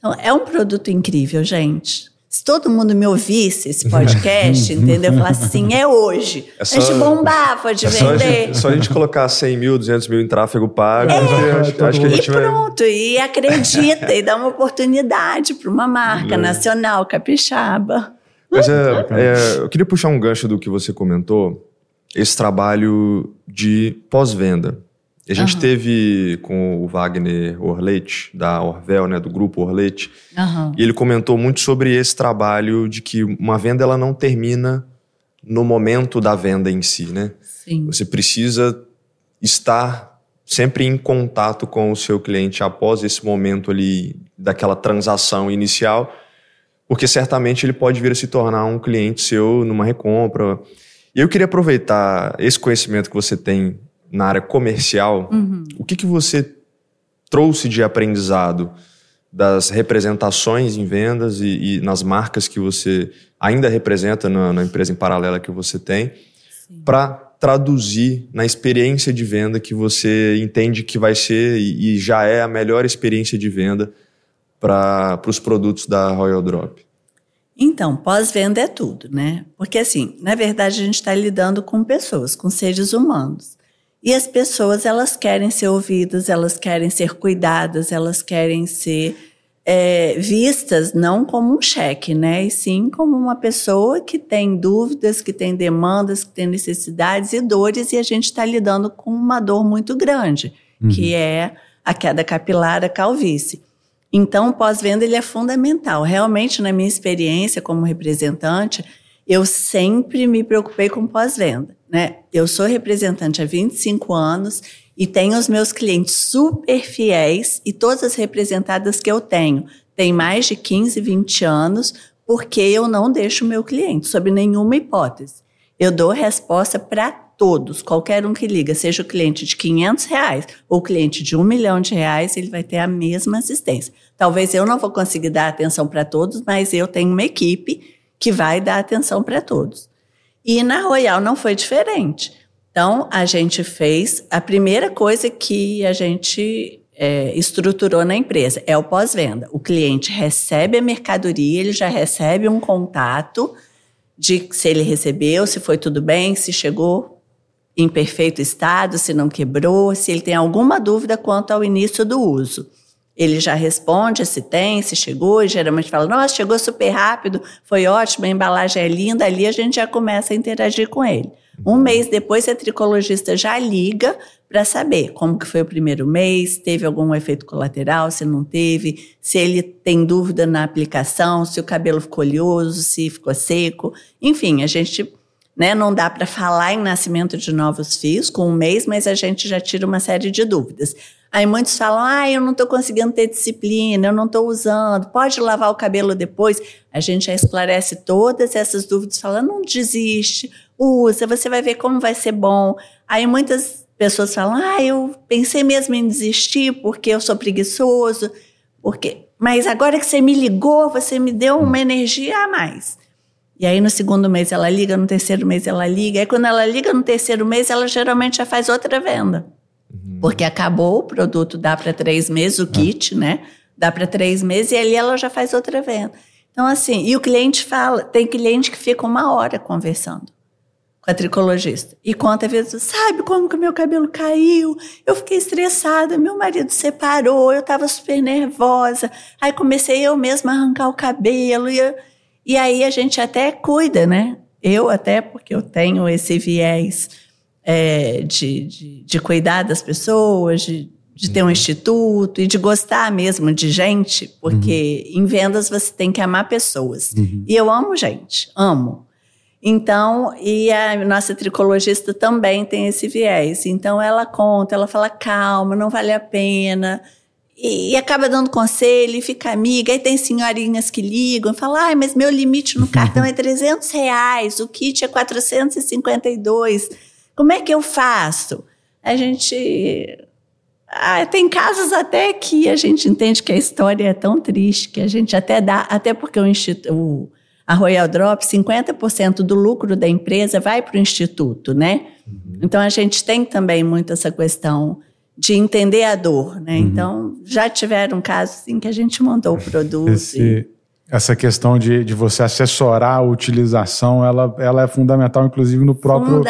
Então, é um produto incrível, gente. Se todo mundo me ouvisse esse podcast, entendeu? Falasse assim, é hoje. É só, a gente bombava de é vender. Só a, gente, só a gente colocar 100 mil, 200 mil em tráfego pago. É, acho, acho que a gente e pronto, vai... e acredita, e dá uma oportunidade para uma marca nacional, capixaba. Mas é, é, eu queria puxar um gancho do que você comentou, esse trabalho de pós-venda. A gente uhum. teve com o Wagner Orlet, da Orvel, né, do grupo Orlet, uhum. e ele comentou muito sobre esse trabalho de que uma venda ela não termina no momento da venda em si, né? Sim. Você precisa estar sempre em contato com o seu cliente após esse momento ali daquela transação inicial, porque certamente ele pode vir a se tornar um cliente seu numa recompra. E eu queria aproveitar esse conhecimento que você tem na área comercial, uhum. o que, que você trouxe de aprendizado das representações em vendas e, e nas marcas que você ainda representa na, na empresa em paralela que você tem, para traduzir na experiência de venda que você entende que vai ser e, e já é a melhor experiência de venda para os produtos da Royal Drop? Então, pós-venda é tudo, né? Porque, assim, na verdade, a gente está lidando com pessoas, com seres humanos. E as pessoas, elas querem ser ouvidas, elas querem ser cuidadas, elas querem ser é, vistas não como um cheque, né? E sim como uma pessoa que tem dúvidas, que tem demandas, que tem necessidades e dores, e a gente está lidando com uma dor muito grande, uhum. que é a queda capilar, a calvície. Então, o pós-venda ele é fundamental. Realmente, na minha experiência como representante, eu sempre me preocupei com pós-venda. Né? Eu sou representante há 25 anos e tenho os meus clientes super fiéis e todas as representadas que eu tenho têm mais de 15, 20 anos, porque eu não deixo o meu cliente, sob nenhuma hipótese. Eu dou resposta para todos, qualquer um que liga, seja o cliente de 500 reais ou cliente de um milhão de reais, ele vai ter a mesma assistência. Talvez eu não vou conseguir dar atenção para todos, mas eu tenho uma equipe que vai dar atenção para todos. E na Royal não foi diferente. Então, a gente fez. A primeira coisa que a gente é, estruturou na empresa. É o pós-venda. O cliente recebe a mercadoria, ele já recebe um contato de se ele recebeu, se foi tudo bem, se chegou em perfeito estado, se não quebrou, se ele tem alguma dúvida quanto ao início do uso. Ele já responde se tem, se chegou, e geralmente fala: Nossa, chegou super rápido, foi ótimo, a embalagem é linda. Ali a gente já começa a interagir com ele. Um mês depois, a tricologista já liga para saber como que foi o primeiro mês, teve algum efeito colateral, se não teve, se ele tem dúvida na aplicação, se o cabelo ficou oleoso, se ficou seco. Enfim, a gente né, não dá para falar em nascimento de novos fios com um mês, mas a gente já tira uma série de dúvidas. Aí muitos falam: ah, eu não estou conseguindo ter disciplina, eu não estou usando, pode lavar o cabelo depois. A gente já esclarece todas essas dúvidas, fala: não desiste, usa, você vai ver como vai ser bom. Aí muitas pessoas falam: ah, eu pensei mesmo em desistir porque eu sou preguiçoso, porque. Mas agora que você me ligou, você me deu uma energia a mais. E aí no segundo mês ela liga, no terceiro mês ela liga. Aí quando ela liga no terceiro mês, ela geralmente já faz outra venda. Uhum. Porque acabou o produto, dá para três meses, o ah. kit, né? Dá para três meses e ali ela já faz outra venda. Então, assim, e o cliente fala, tem cliente que fica uma hora conversando com a tricologista. E conta vezes, sabe como que o meu cabelo caiu? Eu fiquei estressada, meu marido separou, eu estava super nervosa. Aí comecei eu mesma a arrancar o cabelo. E, eu, e aí a gente até cuida, né? Eu até, porque eu tenho esse viés é, de, de, de, cuidar das pessoas, de, de ter um uhum. instituto e de gostar mesmo de gente, porque uhum. em vendas você tem que amar pessoas. Uhum. E eu amo gente, amo. Então, e a nossa tricologista também tem esse viés. Então, ela conta, ela fala, calma, não vale a pena. E, e acaba dando conselho, e fica amiga. Aí tem senhorinhas que ligam e falam, ai, mas meu limite no cartão é 300 reais, o kit é 452 como é que eu faço? A gente. Ah, tem casos até que a gente entende que a história é tão triste que a gente até dá, até porque o, instituto, a Royal Drop, 50% do lucro da empresa vai para o instituto, né? Uhum. Então a gente tem também muito essa questão de entender a dor, né? Uhum. Então já tiveram casos em que a gente mandou o produto. Esse, e essa questão de, de você assessorar a utilização, ela, ela é fundamental, inclusive, no próprio,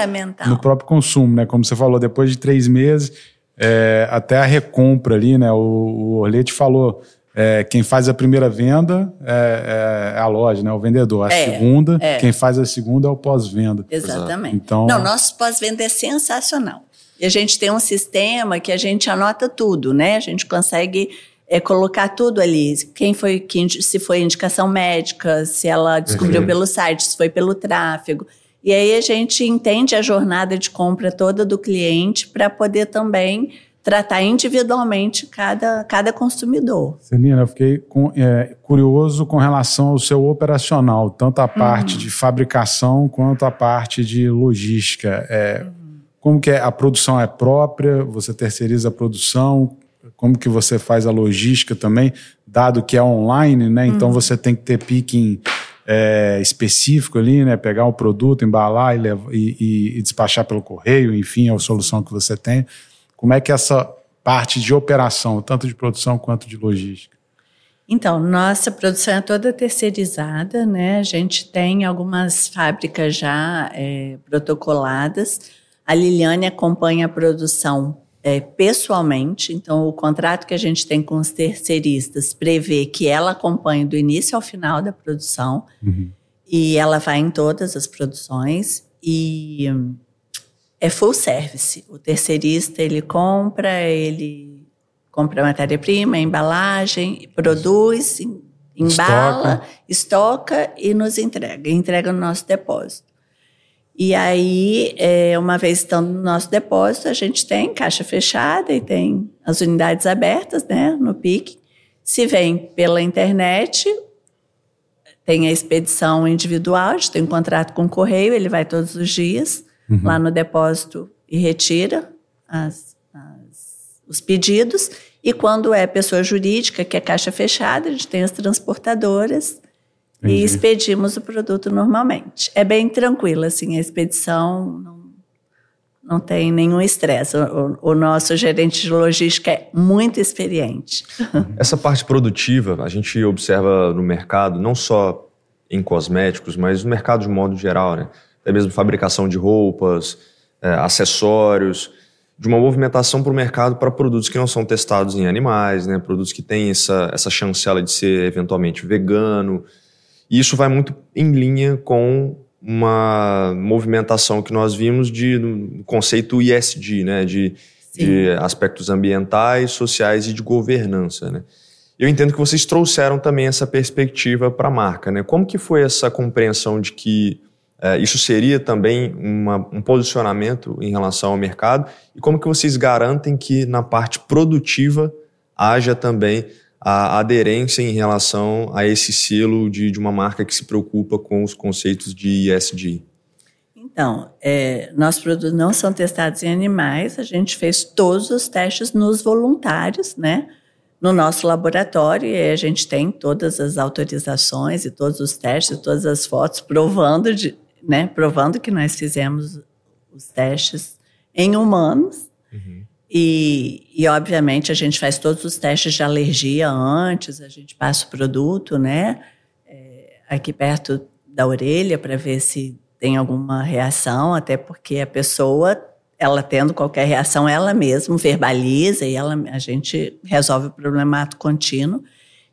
no próprio consumo, né? Como você falou, depois de três meses, é, até a recompra ali, né? O, o Orlete falou, é, quem faz a primeira venda é, é, a loja, né? O vendedor. A é, segunda, é. quem faz a segunda é o pós-venda. Exatamente. Então, Não, nosso pós-venda é sensacional. E a gente tem um sistema que a gente anota tudo, né? A gente consegue é colocar tudo ali. Quem foi, quem, se foi indicação médica, se ela descobriu uhum. pelo site, se foi pelo tráfego. E aí a gente entende a jornada de compra toda do cliente para poder também tratar individualmente cada, cada consumidor. Celina, eu fiquei com, é, curioso com relação ao seu operacional, tanto a parte uhum. de fabricação quanto a parte de logística. É, uhum. Como que é? A produção é própria? Você terceiriza a produção? Como que você faz a logística também, dado que é online, né? Então uhum. você tem que ter picking é, específico ali, né? Pegar o produto, embalar e, levar, e, e, e, despachar pelo correio, enfim, é a solução que você tem. Como é que é essa parte de operação, tanto de produção quanto de logística? Então, nossa produção é toda terceirizada, né? A gente tem algumas fábricas já é, protocoladas. A Liliane acompanha a produção é, pessoalmente. Então, o contrato que a gente tem com os terceiristas prevê que ela acompanhe do início ao final da produção uhum. e ela vai em todas as produções e é full service. O terceirista ele compra, ele compra matéria-prima, embalagem, produz, embala, estoca. estoca e nos entrega, entrega no nosso depósito. E aí, é, uma vez estando no nosso depósito, a gente tem caixa fechada e tem as unidades abertas, né, no PIC. Se vem pela internet, tem a expedição individual, a gente tem um contrato com o correio, ele vai todos os dias uhum. lá no depósito e retira as, as, os pedidos. E quando é pessoa jurídica, que é caixa fechada, a gente tem as transportadoras Entendi. e expedimos o produto normalmente. É bem tranquilo, assim, a expedição não, não tem nenhum estresse. O, o, nosso gerente de logística é muito experiente. Essa parte produtiva, a gente observa no mercado, não só em cosméticos, mas no mercado de modo geral, né? Até mesmo fabricação de roupas, é, acessórios, de uma movimentação para o mercado para produtos que não são testados em animais, né? Produtos que têm essa, essa chancela de ser eventualmente vegano. E isso vai muito em linha com uma movimentação que nós vimos de conceito ISD, né, de, de, aspectos ambientais, sociais e de governança, né. Eu entendo que vocês trouxeram também essa perspectiva para a marca, né. Como que foi essa compreensão de que é, isso seria também uma, um posicionamento em relação ao mercado e como que vocês garantem que na parte produtiva haja também a aderência em relação a esse selo de, de uma marca que se preocupa com os conceitos de ESG? Então, é, nossos produtos não são testados em animais, a gente fez todos os testes nos voluntários, né? No nosso laboratório, e a gente tem todas as autorizações e todos os testes, todas as fotos provando, de, né, provando que nós fizemos os testes em humanos. Uhum. E, e, obviamente, a gente faz todos os testes de alergia antes, a gente passa o produto, né? É, aqui perto da orelha para ver se tem alguma reação, até porque a pessoa, ela tendo qualquer reação, ela mesma verbaliza e ela, a gente resolve o problema ato contínuo.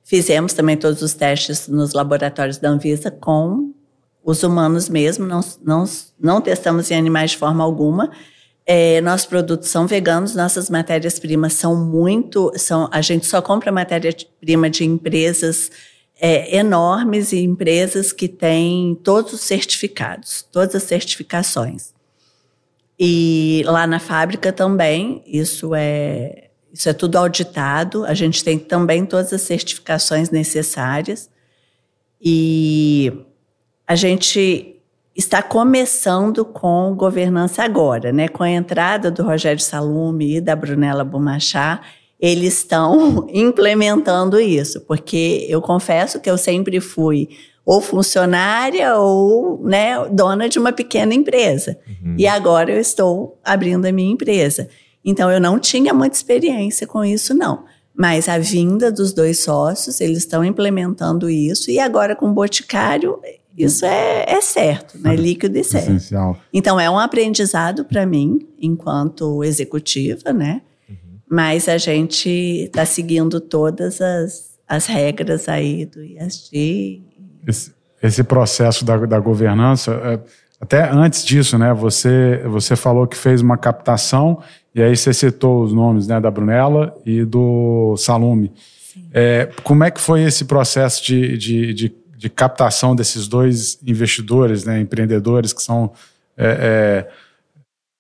Fizemos também todos os testes nos laboratórios da Anvisa com os humanos mesmo, não, não, não testamos em animais de forma alguma, é, nossos produtos são veganos, nossas matérias-primas são muito. São, a gente só compra matéria-prima de empresas é, enormes e empresas que têm todos os certificados, todas as certificações. E lá na fábrica também, isso é, isso é tudo auditado, a gente tem também todas as certificações necessárias. E a gente está começando com governança agora, né? Com a entrada do Rogério Salume e da Brunella Bumachá, eles estão implementando isso, porque eu confesso que eu sempre fui ou funcionária ou né, dona de uma pequena empresa. Uhum. E agora eu estou abrindo a minha empresa. Então eu não tinha muita experiência com isso, não. Mas a vinda dos dois sócios, eles estão implementando isso, e agora com o Boticário, isso é, é certo, né? líquido e certo. Essencial. Então, é um aprendizado para mim, enquanto executiva, né? Uhum. Mas a gente está seguindo todas as, as regras aí do ISD. Esse, esse processo da, da governança, é, até antes disso, né? Você, você falou que fez uma captação e aí você citou os nomes né, da Brunella e do Salume. É, como é que foi esse processo de, de, de de captação desses dois investidores, né, empreendedores que são é, é,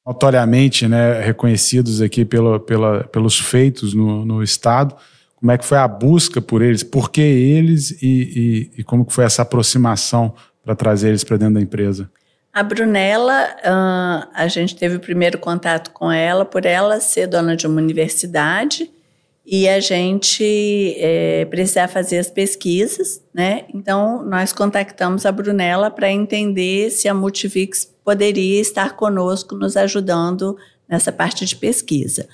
notoriamente né, reconhecidos aqui pelo, pela, pelos feitos no, no, Estado. Como é que foi a busca por eles? Por que eles e, e, e como que foi essa aproximação para trazer eles para dentro da empresa? A Brunella, a gente teve o primeiro contato com ela por ela ser dona de uma universidade e a gente é, precisar fazer as pesquisas, né? Então, nós contactamos a Brunella para entender se a Multivix poderia estar conosco, nos ajudando nessa parte de pesquisa.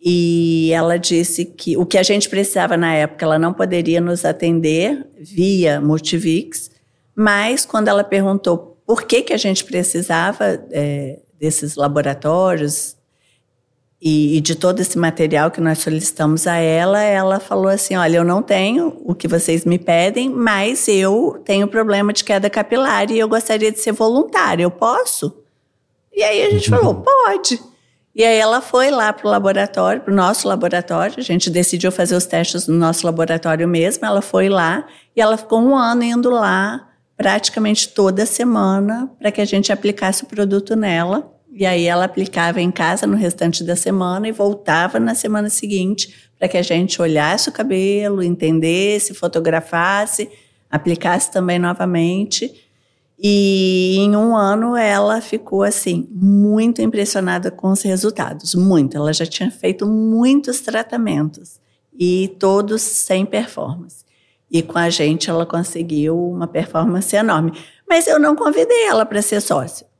E ela disse que o que a gente precisava na época, ela não poderia nos atender via Multivix, mas quando ela perguntou por que, que a gente precisava é, desses laboratórios, e, e, de todo esse material que nós solicitamos a ela, ela falou assim: olha, eu não tenho o que vocês me pedem, mas eu tenho problema de queda capilar e eu gostaria de ser voluntária. Eu posso? E aí a gente falou: pode. E aí ela foi lá para o laboratório, para o nosso laboratório. A gente decidiu fazer os testes no nosso laboratório mesmo. Ela foi lá e ela ficou um ano indo lá, praticamente toda semana, para que a gente aplicasse o produto nela. E aí ela aplicava em casa no restante da semana e voltava na semana seguinte para que a gente olhasse o cabelo, entendesse, fotografasse, aplicasse também novamente. E em um ano ela ficou assim muito impressionada com os resultados, muito. Ela já tinha feito muitos tratamentos e todos sem performance. E com a gente ela conseguiu uma performance enorme. Mas eu não convidei ela para ser sócia.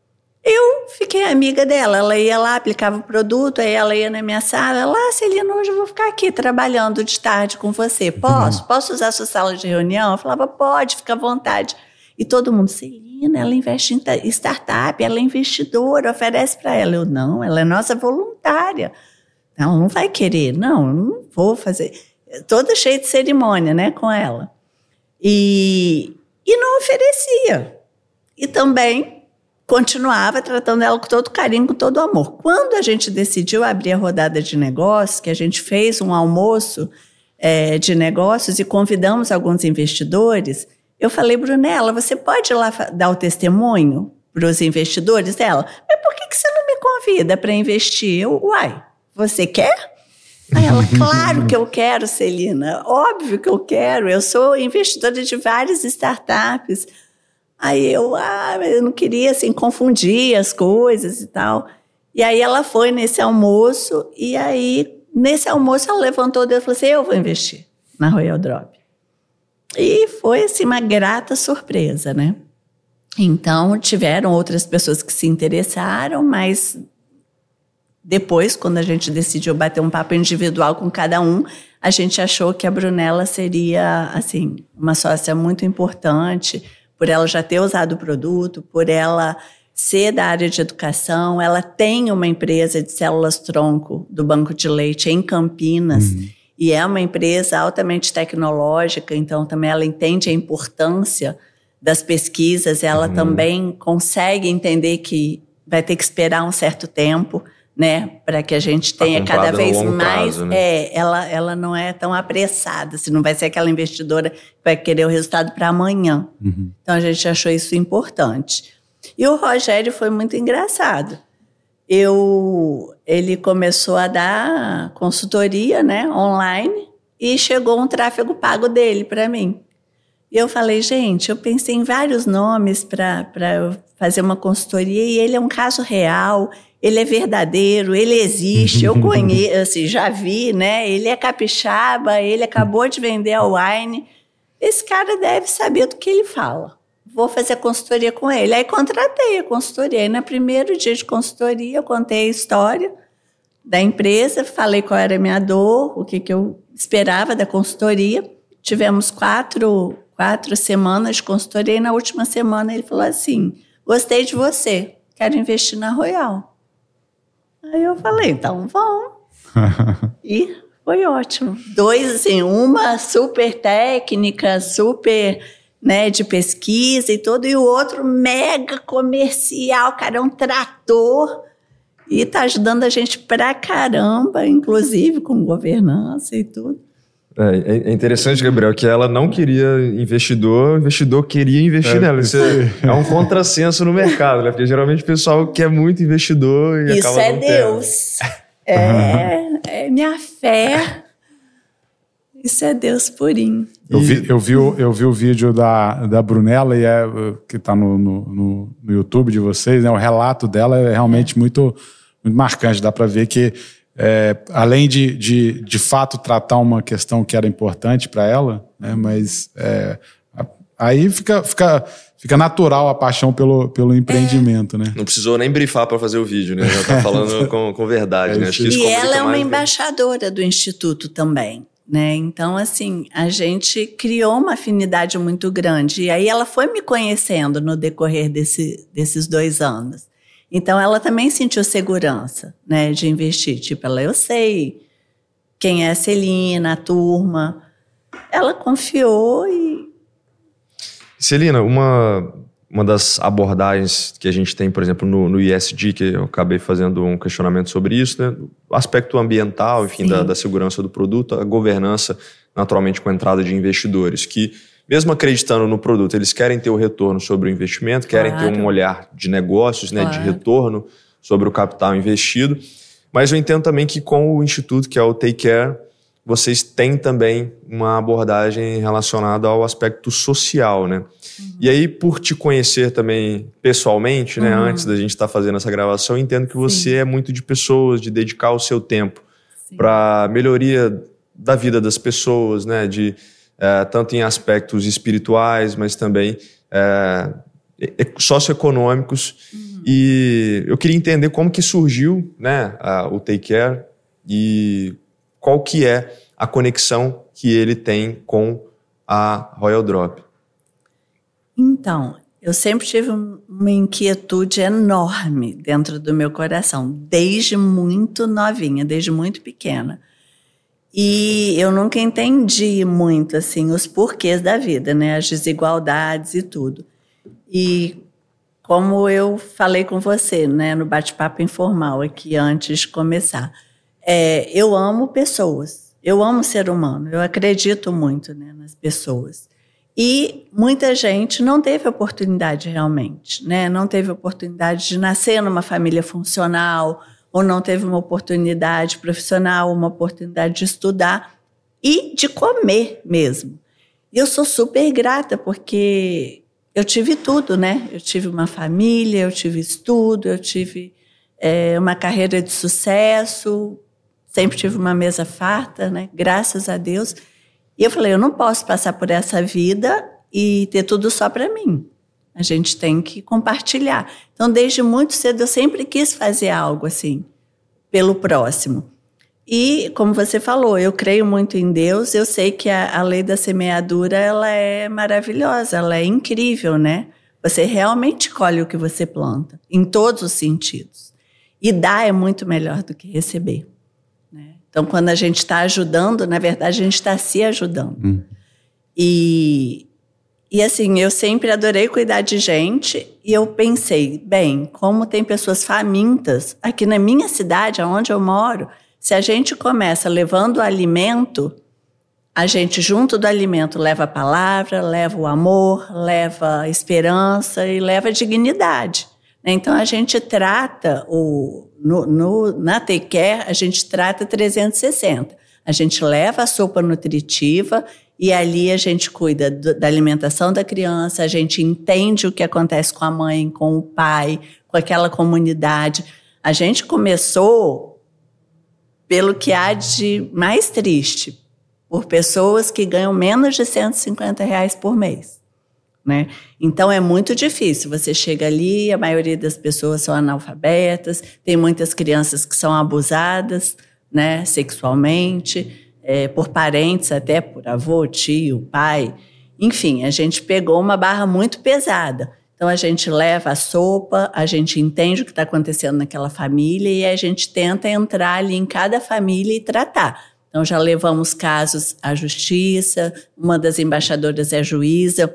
Eu fiquei amiga dela. Ela ia lá, aplicava o produto, aí ela ia na minha sala. Ela, ah, Celina, hoje eu vou ficar aqui trabalhando de tarde com você. Posso? Uhum. Posso usar a sua sala de reunião? Eu falava, pode, fica à vontade. E todo mundo, Celina, ela investe em startup, ela é investidora, oferece para ela. Eu, não, ela é nossa voluntária. Ela não vai querer, não, eu não vou fazer. Toda cheia de cerimônia, né, com ela. E, e não oferecia. E também continuava tratando ela com todo carinho, com todo amor. Quando a gente decidiu abrir a rodada de negócios, que a gente fez um almoço é, de negócios e convidamos alguns investidores, eu falei, Brunella, você pode ir lá dar o testemunho para os investidores dela? Mas por que, que você não me convida para investir? Eu, uai, você quer? Aí ela, claro que eu quero, Celina, óbvio que eu quero. Eu sou investidora de várias startups. Aí eu, ah, eu não queria assim confundir as coisas e tal. E aí ela foi nesse almoço e aí nesse almoço ela levantou o dedo e falou assim: "Eu vou investir na Royal Drop". E foi assim uma grata surpresa, né? Então tiveram outras pessoas que se interessaram, mas depois, quando a gente decidiu bater um papo individual com cada um, a gente achou que a Brunella seria assim uma sócia muito importante por ela já ter usado o produto, por ela ser da área de educação. Ela tem uma empresa de células tronco do Banco de Leite em Campinas. Uhum. E é uma empresa altamente tecnológica, então também ela entende a importância das pesquisas, ela uhum. também consegue entender que vai ter que esperar um certo tempo né, para que a gente tá tenha cada vez mais, prazo, né? é, ela, ela não é tão apressada, se não vai ser aquela investidora que vai querer o resultado para amanhã. Uhum. Então a gente achou isso importante. E o Rogério foi muito engraçado. Eu, ele começou a dar consultoria, né, online, e chegou um tráfego pago dele para mim. E eu falei, gente, eu pensei em vários nomes para fazer uma consultoria e ele é um caso real ele é verdadeiro, ele existe, eu conheço, assim, já vi, né? Ele é capixaba, ele acabou de vender a wine. Esse cara deve saber do que ele fala. Vou fazer consultoria com ele. Aí contratei a consultoria. Aí no primeiro dia de consultoria, eu contei a história da empresa, falei qual era a minha dor, o que, que eu esperava da consultoria. Tivemos quatro, quatro semanas de consultoria e na última semana ele falou assim: gostei de você, quero investir na Royal. Aí eu falei, então vamos. e foi ótimo. Dois, assim, uma super técnica, super né, de pesquisa e tudo, e o outro mega comercial, cara, é um trator. E tá ajudando a gente pra caramba, inclusive com governança e tudo. É, é, interessante, Gabriel, que ela não queria investidor, o investidor queria investir é, nela. Isso é, é, um contrassenso no mercado, né? Porque geralmente o pessoal quer muito investidor e Isso acaba é Deus. É, é minha fé. Isso é Deus purinho. Eu vi, eu vi, o, eu vi o vídeo da, da Brunella, e é, que está no, no, no, YouTube de vocês, né? o relato dela é realmente muito, muito marcante. Dá para ver que é, além de, de, de fato tratar uma questão que era importante para ela, né, mas é, aí fica, fica, fica natural a paixão pelo, pelo empreendimento, né? Não precisou nem brifar para fazer o vídeo, né? Já tá falando com, com verdade, é né? Acho que e ela é uma embaixadora do Instituto também. Né? Então, assim, a gente criou uma afinidade muito grande. E aí ela foi me conhecendo no decorrer desse, desses dois anos. Então ela também sentiu segurança, né, de investir. Tipo, ela, eu sei quem é a Celina, a turma. Ela confiou e. Celina, uma, uma das abordagens que a gente tem, por exemplo, no, no ISD, que eu acabei fazendo um questionamento sobre isso, né? O aspecto ambiental, enfim, da, da segurança do produto, a governança, naturalmente, com a entrada de investidores, que mesmo acreditando no produto, eles querem ter o retorno sobre o investimento, querem claro. ter um olhar de negócios, né, claro. de retorno sobre o capital investido. Mas eu entendo também que com o instituto, que é o Take Care, vocês têm também uma abordagem relacionada ao aspecto social, né? Uhum. E aí, por te conhecer também pessoalmente, né, uhum. antes da gente estar tá fazendo essa gravação, eu entendo que você Sim. é muito de pessoas, de dedicar o seu tempo para melhoria da vida das pessoas, né, de é, tanto em aspectos espirituais, mas também é, socioeconômicos. Uhum. E eu queria entender como que surgiu né, a, o Take Care e qual que é a conexão que ele tem com a Royal Drop. Então, eu sempre tive uma inquietude enorme dentro do meu coração, desde muito novinha, desde muito pequena. E eu nunca entendi muito assim os porquês da vida, né, as desigualdades e tudo. E como eu falei com você, né, no bate-papo informal aqui antes de começar, é, eu amo pessoas, eu amo ser humano, eu acredito muito né, nas pessoas. E muita gente não teve oportunidade realmente, né? Não teve oportunidade de nascer numa família funcional, ou não teve uma oportunidade profissional, uma oportunidade de estudar e de comer mesmo. E eu sou super grata porque eu tive tudo, né? Eu tive uma família, eu tive estudo, eu tive é, uma carreira de sucesso, sempre tive uma mesa farta, né? Graças a Deus. E eu falei, eu não posso passar por essa vida e ter tudo só para mim. A gente tem que compartilhar. Então, desde muito cedo, eu sempre quis fazer algo assim, pelo próximo. E, como você falou, eu creio muito em Deus, eu sei que a, a lei da semeadura, ela é maravilhosa, ela é incrível, né? Você realmente colhe o que você planta, em todos os sentidos. E dar é muito melhor do que receber. Né? Então, quando a gente está ajudando, na verdade, a gente está se ajudando. Hum. E, e assim, eu sempre adorei cuidar de gente e eu pensei, bem, como tem pessoas famintas aqui na minha cidade, onde eu moro, se a gente começa levando alimento, a gente, junto do alimento, leva a palavra, leva o amor, leva a esperança e leva a dignidade. Né? Então, a gente trata, o, no, no, na Take Care, a gente trata 360. A gente leva a sopa nutritiva e ali a gente cuida do, da alimentação da criança, a gente entende o que acontece com a mãe, com o pai, com aquela comunidade. A gente começou pelo que há de mais triste, por pessoas que ganham menos de 150 reais por mês. Né? Então é muito difícil. Você chega ali, a maioria das pessoas são analfabetas, tem muitas crianças que são abusadas né, sexualmente, é, por parentes, até por avô, tio, pai. Enfim, a gente pegou uma barra muito pesada. Então a gente leva a sopa, a gente entende o que está acontecendo naquela família e a gente tenta entrar ali em cada família e tratar. Então já levamos casos à justiça, uma das embaixadoras é juíza,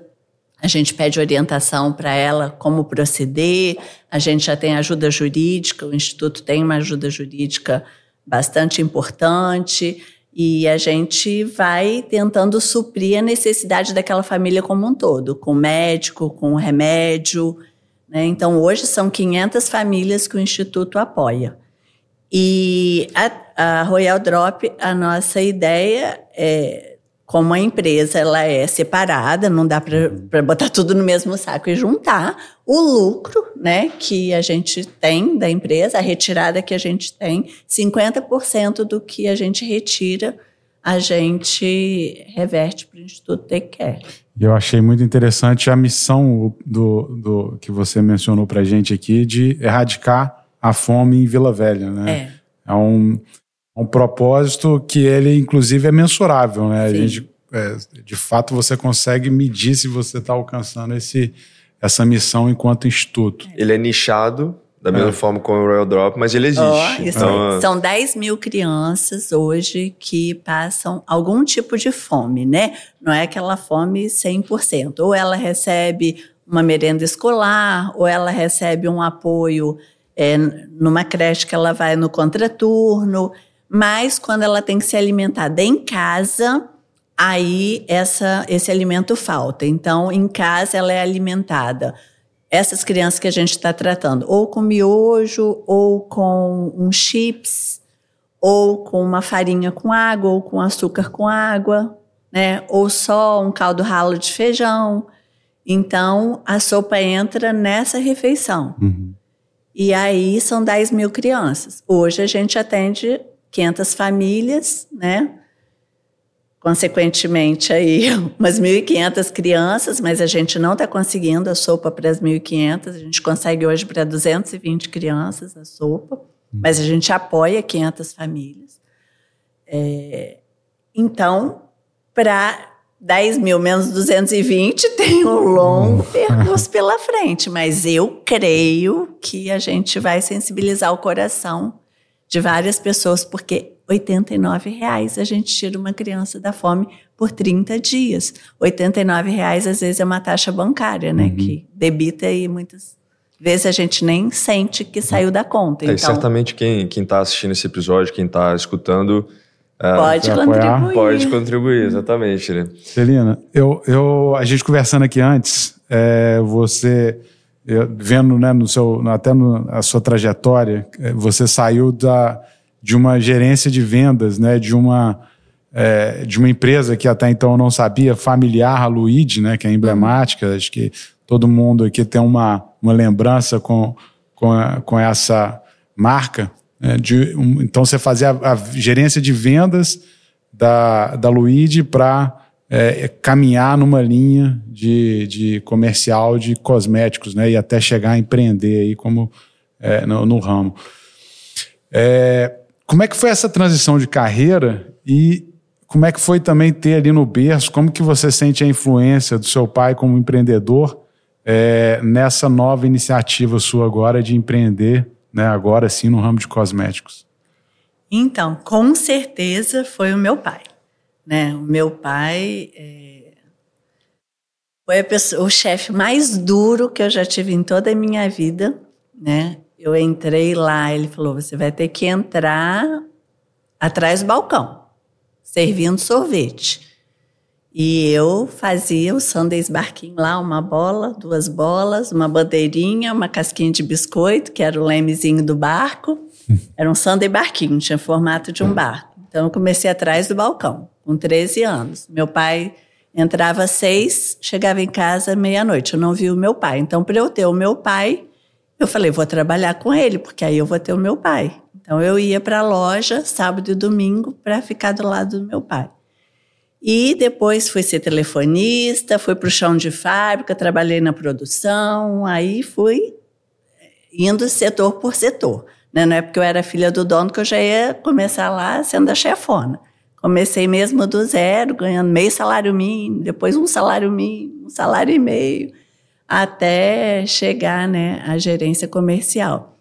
a gente pede orientação para ela como proceder, a gente já tem ajuda jurídica, o Instituto tem uma ajuda jurídica bastante importante e a gente vai tentando suprir a necessidade daquela família como um todo, com médico, com remédio. Né? Então, hoje são 500 famílias que o Instituto apoia. E a, a Royal Drop, a nossa ideia é como a empresa ela é separada, não dá para botar tudo no mesmo saco e juntar o lucro, né, que a gente tem da empresa, a retirada que a gente tem, 50% do que a gente retira, a gente reverte para o Instituto Take. Eu achei muito interessante a missão do, do que você mencionou para a gente aqui de erradicar a fome em Vila Velha, né? É, é um um propósito que ele, inclusive, é mensurável, né? A gente, é, de fato, você consegue medir se você está alcançando esse, essa missão enquanto instituto. Ele é nichado, da mesma é. forma como o Royal Drop, mas ele existe. Oh, então, São 10 mil crianças hoje que passam algum tipo de fome, né? Não é aquela fome 100%. Ou ela recebe uma merenda escolar, ou ela recebe um apoio é, numa creche que ela vai no contraturno. Mas quando ela tem que se alimentar em casa, aí essa, esse alimento falta. Então, em casa ela é alimentada. Essas crianças que a gente está tratando, ou com miojo, ou com um chips, ou com uma farinha com água, ou com açúcar com água, né? Ou só um caldo ralo de feijão. Então, a sopa entra nessa refeição. Uhum. E aí são 10 mil crianças. Hoje a gente atende 500 famílias, né? consequentemente, aí umas 1.500 crianças, mas a gente não está conseguindo a sopa para as 1.500. A gente consegue hoje para 220 crianças a sopa, mas a gente apoia 500 famílias. É, então, para 10 mil menos 220 tem um longo percurso pela frente, mas eu creio que a gente vai sensibilizar o coração de várias pessoas, porque 89 reais a gente tira uma criança da fome por 30 dias. 89 reais às vezes é uma taxa bancária, né? Uhum. Que debita e muitas vezes a gente nem sente que saiu da conta. É, então, certamente quem está assistindo esse episódio, quem está escutando, é, pode contribuir. Pode contribuir, exatamente. Né? Celina, eu, eu, a gente conversando aqui antes, é, você eu, vendo né, no seu, até a sua trajetória, é, você saiu da, de uma gerência de vendas, né, de uma é, de uma empresa que até então eu não sabia, familiar, a Luigi, né, que é emblemática, acho que todo mundo aqui tem uma, uma lembrança com, com, a, com essa marca. Né, de, um, então você fazia a, a, gerência de vendas da, da Luigi para é, caminhar numa linha de, de comercial de cosméticos, né, e até chegar a empreender aí como é, no, no, ramo. É, como é que foi essa transição de carreira e como é que foi também ter ali no berço? Como que você sente a influência do seu pai como empreendedor é, nessa nova iniciativa sua agora de empreender né, agora sim no ramo de cosméticos? Então, com certeza foi o meu pai. Né? O meu pai é, foi pessoa, o chefe mais duro que eu já tive em toda a minha vida. Né? Eu entrei lá, ele falou: você vai ter que entrar atrás do balcão, servindo sorvete. E eu fazia o Sundays Barquinho lá, uma bola, duas bolas, uma bandeirinha, uma casquinha de biscoito, que era o lemezinho do barco. Era um Sunday Barquinho, tinha formato de um barco. Então eu comecei atrás do balcão, com 13 anos. Meu pai entrava às seis, chegava em casa meia-noite. Eu não vi o meu pai. Então, para eu ter o meu pai, eu falei, vou trabalhar com ele, porque aí eu vou ter o meu pai. Então eu ia para a loja sábado e domingo para ficar do lado do meu pai. E depois fui ser telefonista, fui para o chão de fábrica, trabalhei na produção, aí fui indo setor por setor. Né? Não é porque eu era filha do dono que eu já ia começar lá sendo a chefona. Comecei mesmo do zero, ganhando meio salário mínimo, depois um salário mínimo, um salário e meio, até chegar né, à gerência comercial.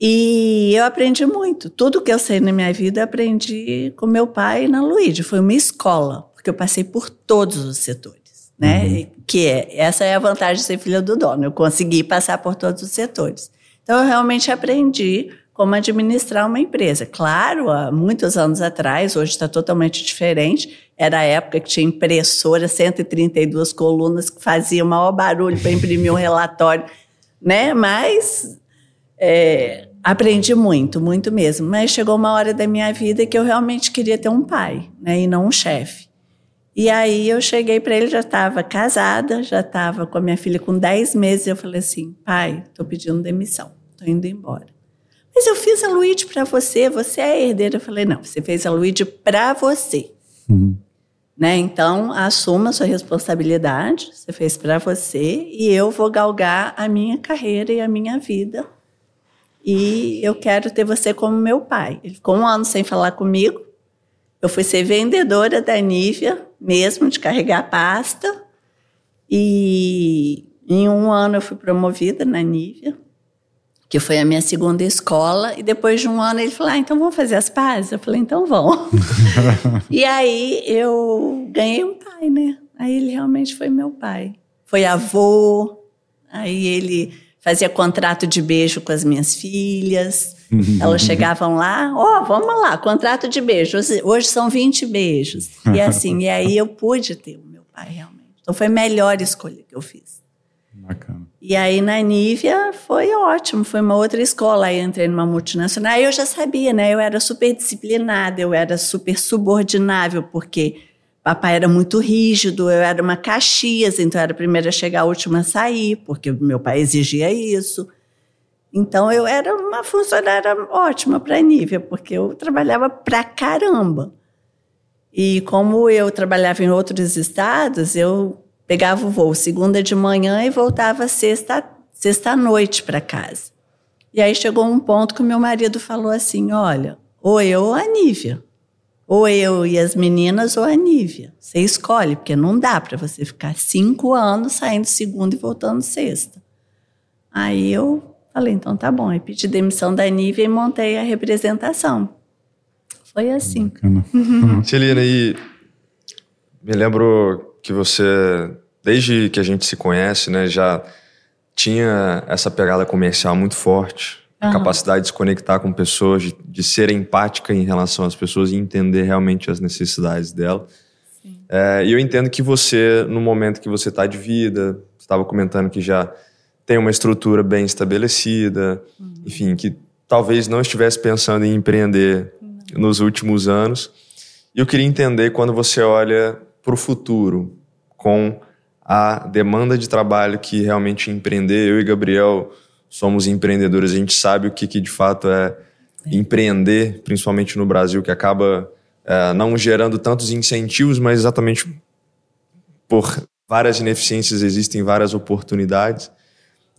E eu aprendi muito. Tudo que eu sei na minha vida, aprendi com meu pai na Luíde. Foi uma escola, porque eu passei por todos os setores, né? Uhum. Que é, essa é a vantagem de ser filha do dono. Eu consegui passar por todos os setores. Então, eu realmente aprendi como administrar uma empresa. Claro, há muitos anos atrás, hoje está totalmente diferente. Era a época que tinha impressora, 132 colunas, que fazia o maior barulho para imprimir um relatório, né? Mas é, aprendi muito, muito mesmo. Mas chegou uma hora da minha vida que eu realmente queria ter um pai, né, e não um chefe. E aí eu cheguei para ele, já estava casada, já estava com a minha filha com 10 meses. Eu falei assim: pai, estou pedindo demissão, estou indo embora. Mas eu fiz a Luíde para você, você é herdeira. Eu falei: não, você fez a Luíde para você. Uhum. Né? Então, assuma a sua responsabilidade, você fez para você, e eu vou galgar a minha carreira e a minha vida e eu quero ter você como meu pai. Ele ficou um ano sem falar comigo. Eu fui ser vendedora da Nívia, mesmo de carregar pasta. E em um ano eu fui promovida na Nívia, que foi a minha segunda escola. E depois de um ano ele falou: ah, então vamos fazer as pazes? Eu falei: então vamos. e aí eu ganhei um pai, né? Aí ele realmente foi meu pai. Foi avô. Aí ele fazia contrato de beijo com as minhas filhas. Elas chegavam lá, ó, oh, vamos lá, contrato de beijo. Hoje, hoje são 20 beijos. E assim, e aí eu pude ter o meu pai realmente. Então foi a melhor escolha que eu fiz. Bacana. E aí na Nívia foi ótimo, foi uma outra escola. Aí entrei numa multinacional. Aí eu já sabia, né? Eu era super disciplinada, eu era super subordinável, porque Papai era muito rígido, eu era uma Caxias, então eu era a primeira a chegar, a última a sair, porque meu pai exigia isso. Então eu era uma funcionária ótima para a Nívia, porque eu trabalhava pra caramba. E como eu trabalhava em outros estados, eu pegava o voo segunda de manhã e voltava sexta, sexta noite para casa. E aí chegou um ponto que o meu marido falou assim: olha, ou eu ou a Nívia. Ou eu e as meninas ou a Nívia. Você escolhe, porque não dá para você ficar cinco anos saindo segunda e voltando sexta. Aí eu falei, então tá bom. Aí pedi demissão da Nívia e montei a representação. Foi assim. Uhum. Celina, e me lembro que você, desde que a gente se conhece, né, já tinha essa pegada comercial muito forte a capacidade de se conectar com pessoas, de, de, ser empática em relação às pessoas e entender realmente as necessidades dela. É, e eu entendo que você, no momento que você está de vida, estava comentando que já tem uma estrutura bem estabelecida, uhum. enfim, que talvez não estivesse pensando em empreender uhum. nos últimos anos. E eu queria entender quando você olha para o futuro com a demanda de trabalho que realmente empreender, eu e Gabriel somos empreendedores, a gente sabe o que, que de fato é empreender, principalmente no Brasil, que acaba é, não gerando tantos incentivos, mas exatamente por várias ineficiências existem várias oportunidades.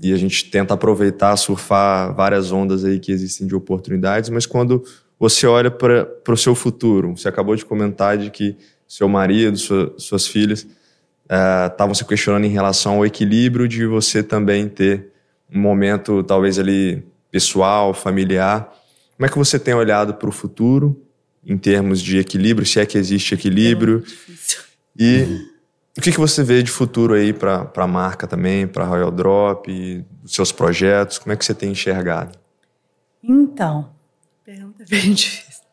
E a gente tenta aproveitar, surfar várias ondas aí que existem de oportunidades, mas quando você olha para o seu futuro, você acabou de comentar de que seu marido, sua, suas filhas estavam é, se questionando em relação ao equilíbrio de você também ter um momento talvez ali pessoal, familiar. Como é que você tem olhado para o futuro em termos de equilíbrio, se é que existe equilíbrio? É e o que, que você vê de futuro aí para a marca também, para a Royal Drop, os seus projetos? Como é que você tem enxergado? Então, pergunta bem difícil.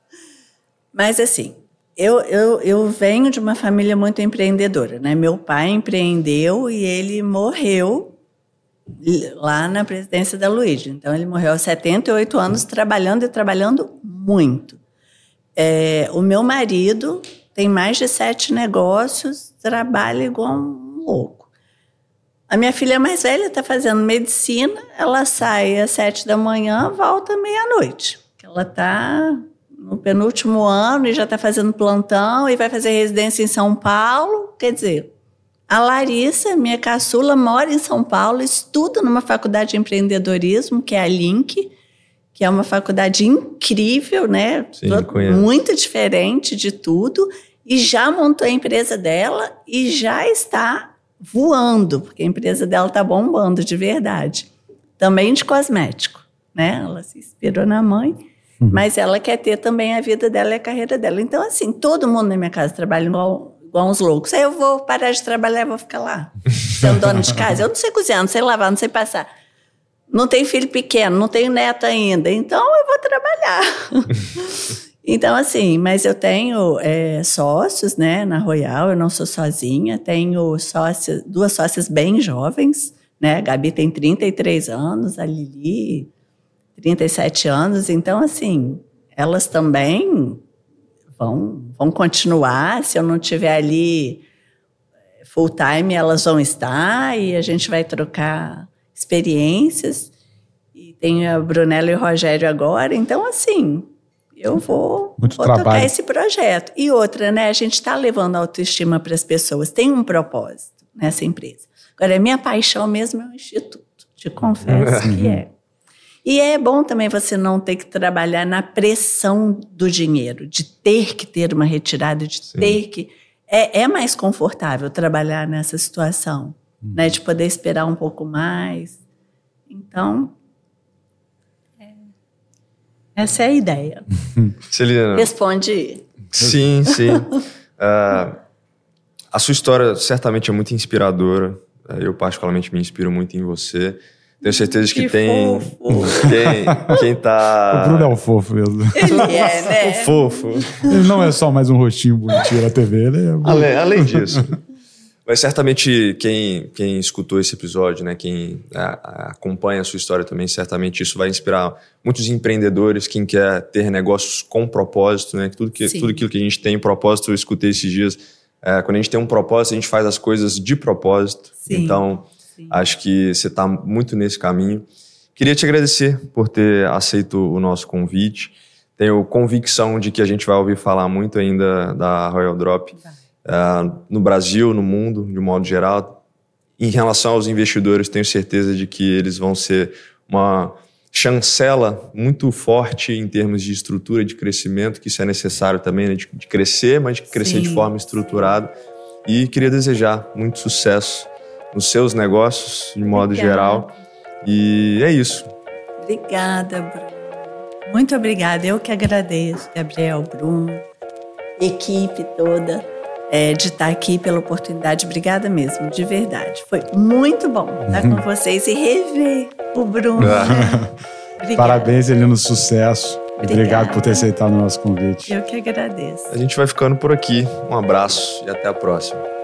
Mas assim, eu, eu, eu venho de uma família muito empreendedora, né? Meu pai empreendeu e ele morreu lá na presidência da Luíde. Então, ele morreu aos 78 anos, trabalhando e trabalhando muito. É, o meu marido tem mais de sete negócios, trabalha igual um louco. A minha filha mais velha está fazendo medicina, ela sai às sete da manhã, volta meia-noite. Ela está no penúltimo ano e já está fazendo plantão e vai fazer residência em São Paulo. Quer dizer, a Larissa, minha caçula, mora em São Paulo, estuda numa faculdade de empreendedorismo, que é a Link, que é uma faculdade incrível, né? Sim, Muito diferente de tudo. E já montou a empresa dela e já está voando, porque a empresa dela está bombando de verdade. Também de cosmético, né? Ela se inspirou na mãe, uhum. mas ela quer ter também a vida dela e a carreira dela. Então, assim, todo mundo na minha casa trabalha igual igual uns loucos. Aí eu vou parar de trabalhar e vou ficar lá, sendo dona de casa. Eu não sei cozinhar, não sei lavar, não sei passar. Não tenho filho pequeno, não tenho neto ainda, então eu vou trabalhar. então, assim, mas eu tenho é, sócios, né, na Royal, eu não sou sozinha, tenho sócias, duas sócias bem jovens, né, a Gabi tem 33 anos, a Lili 37 anos, então, assim, elas também vão, vão continuar. Se eu não tiver ali eh, full time, elas vão estar e a gente vai trocar experiências. E tem a Brunella e o Rogério agora, então assim, eu vou, Muito vou trabalho. tocar esse projeto. E outra, né? A gente está levando autoestima para as pessoas. Tem um propósito nessa empresa. Agora, a minha paixão mesmo é o instituto. Te confesso que é. E é bom também você não ter que trabalhar na pressão do dinheiro, de ter que ter uma retirada, de Sim. ter que. É, é, mais confortável trabalhar nessa situação, uhum. né? De poder esperar um pouco mais. Então, é, essa é a ideia. Celina. Responde. Sim, sim. uh, a sua história certamente é muito inspiradora. Eu, particularmente, me inspiro muito em você. Tenho certeza que, que tem. Quem, quem tá. O Bruno é um fofo mesmo. Ele é, né? O fofo. Ele não é só mais um rostinho bonitinho na TV, ele é. Além, além disso. Mas certamente quem, quem escutou esse episódio, né, quem a, a, acompanha a sua história também, certamente isso vai inspirar muitos empreendedores, quem quer ter negócios com propósito, né, tudo, que, tudo aquilo que a gente tem propósito, eu escutei esses dias, é, quando a gente tem um propósito, a gente faz as coisas de propósito. Sim. Então, Sim. Acho que você está muito nesse caminho. Queria te agradecer por ter aceito o nosso convite. Tenho convicção de que a gente vai ouvir falar muito ainda da Royal Drop uh, no Brasil, no mundo, de modo geral. Em relação aos investidores, tenho certeza de que eles vão ser uma chancela muito forte em termos de estrutura de crescimento, que isso é necessário também, né? de, de, crescer, mas de crescer Sim. de forma estruturada. E queria desejar muito sucesso nos seus negócios, de modo Obrigada. geral. E é isso. Obrigada, Bruno. Muito obrigada. Eu que agradeço, Gabriel, Bruno, equipe toda, é, de estar aqui pela oportunidade. Obrigada mesmo, de verdade. Foi muito bom estar com vocês e rever o Bruno. Né? Parabéns, Elino, sucesso. Obrigada. Obrigado por ter aceitado o nosso convite. Eu que agradeço. A gente vai ficando por aqui. Um abraço e até a próxima.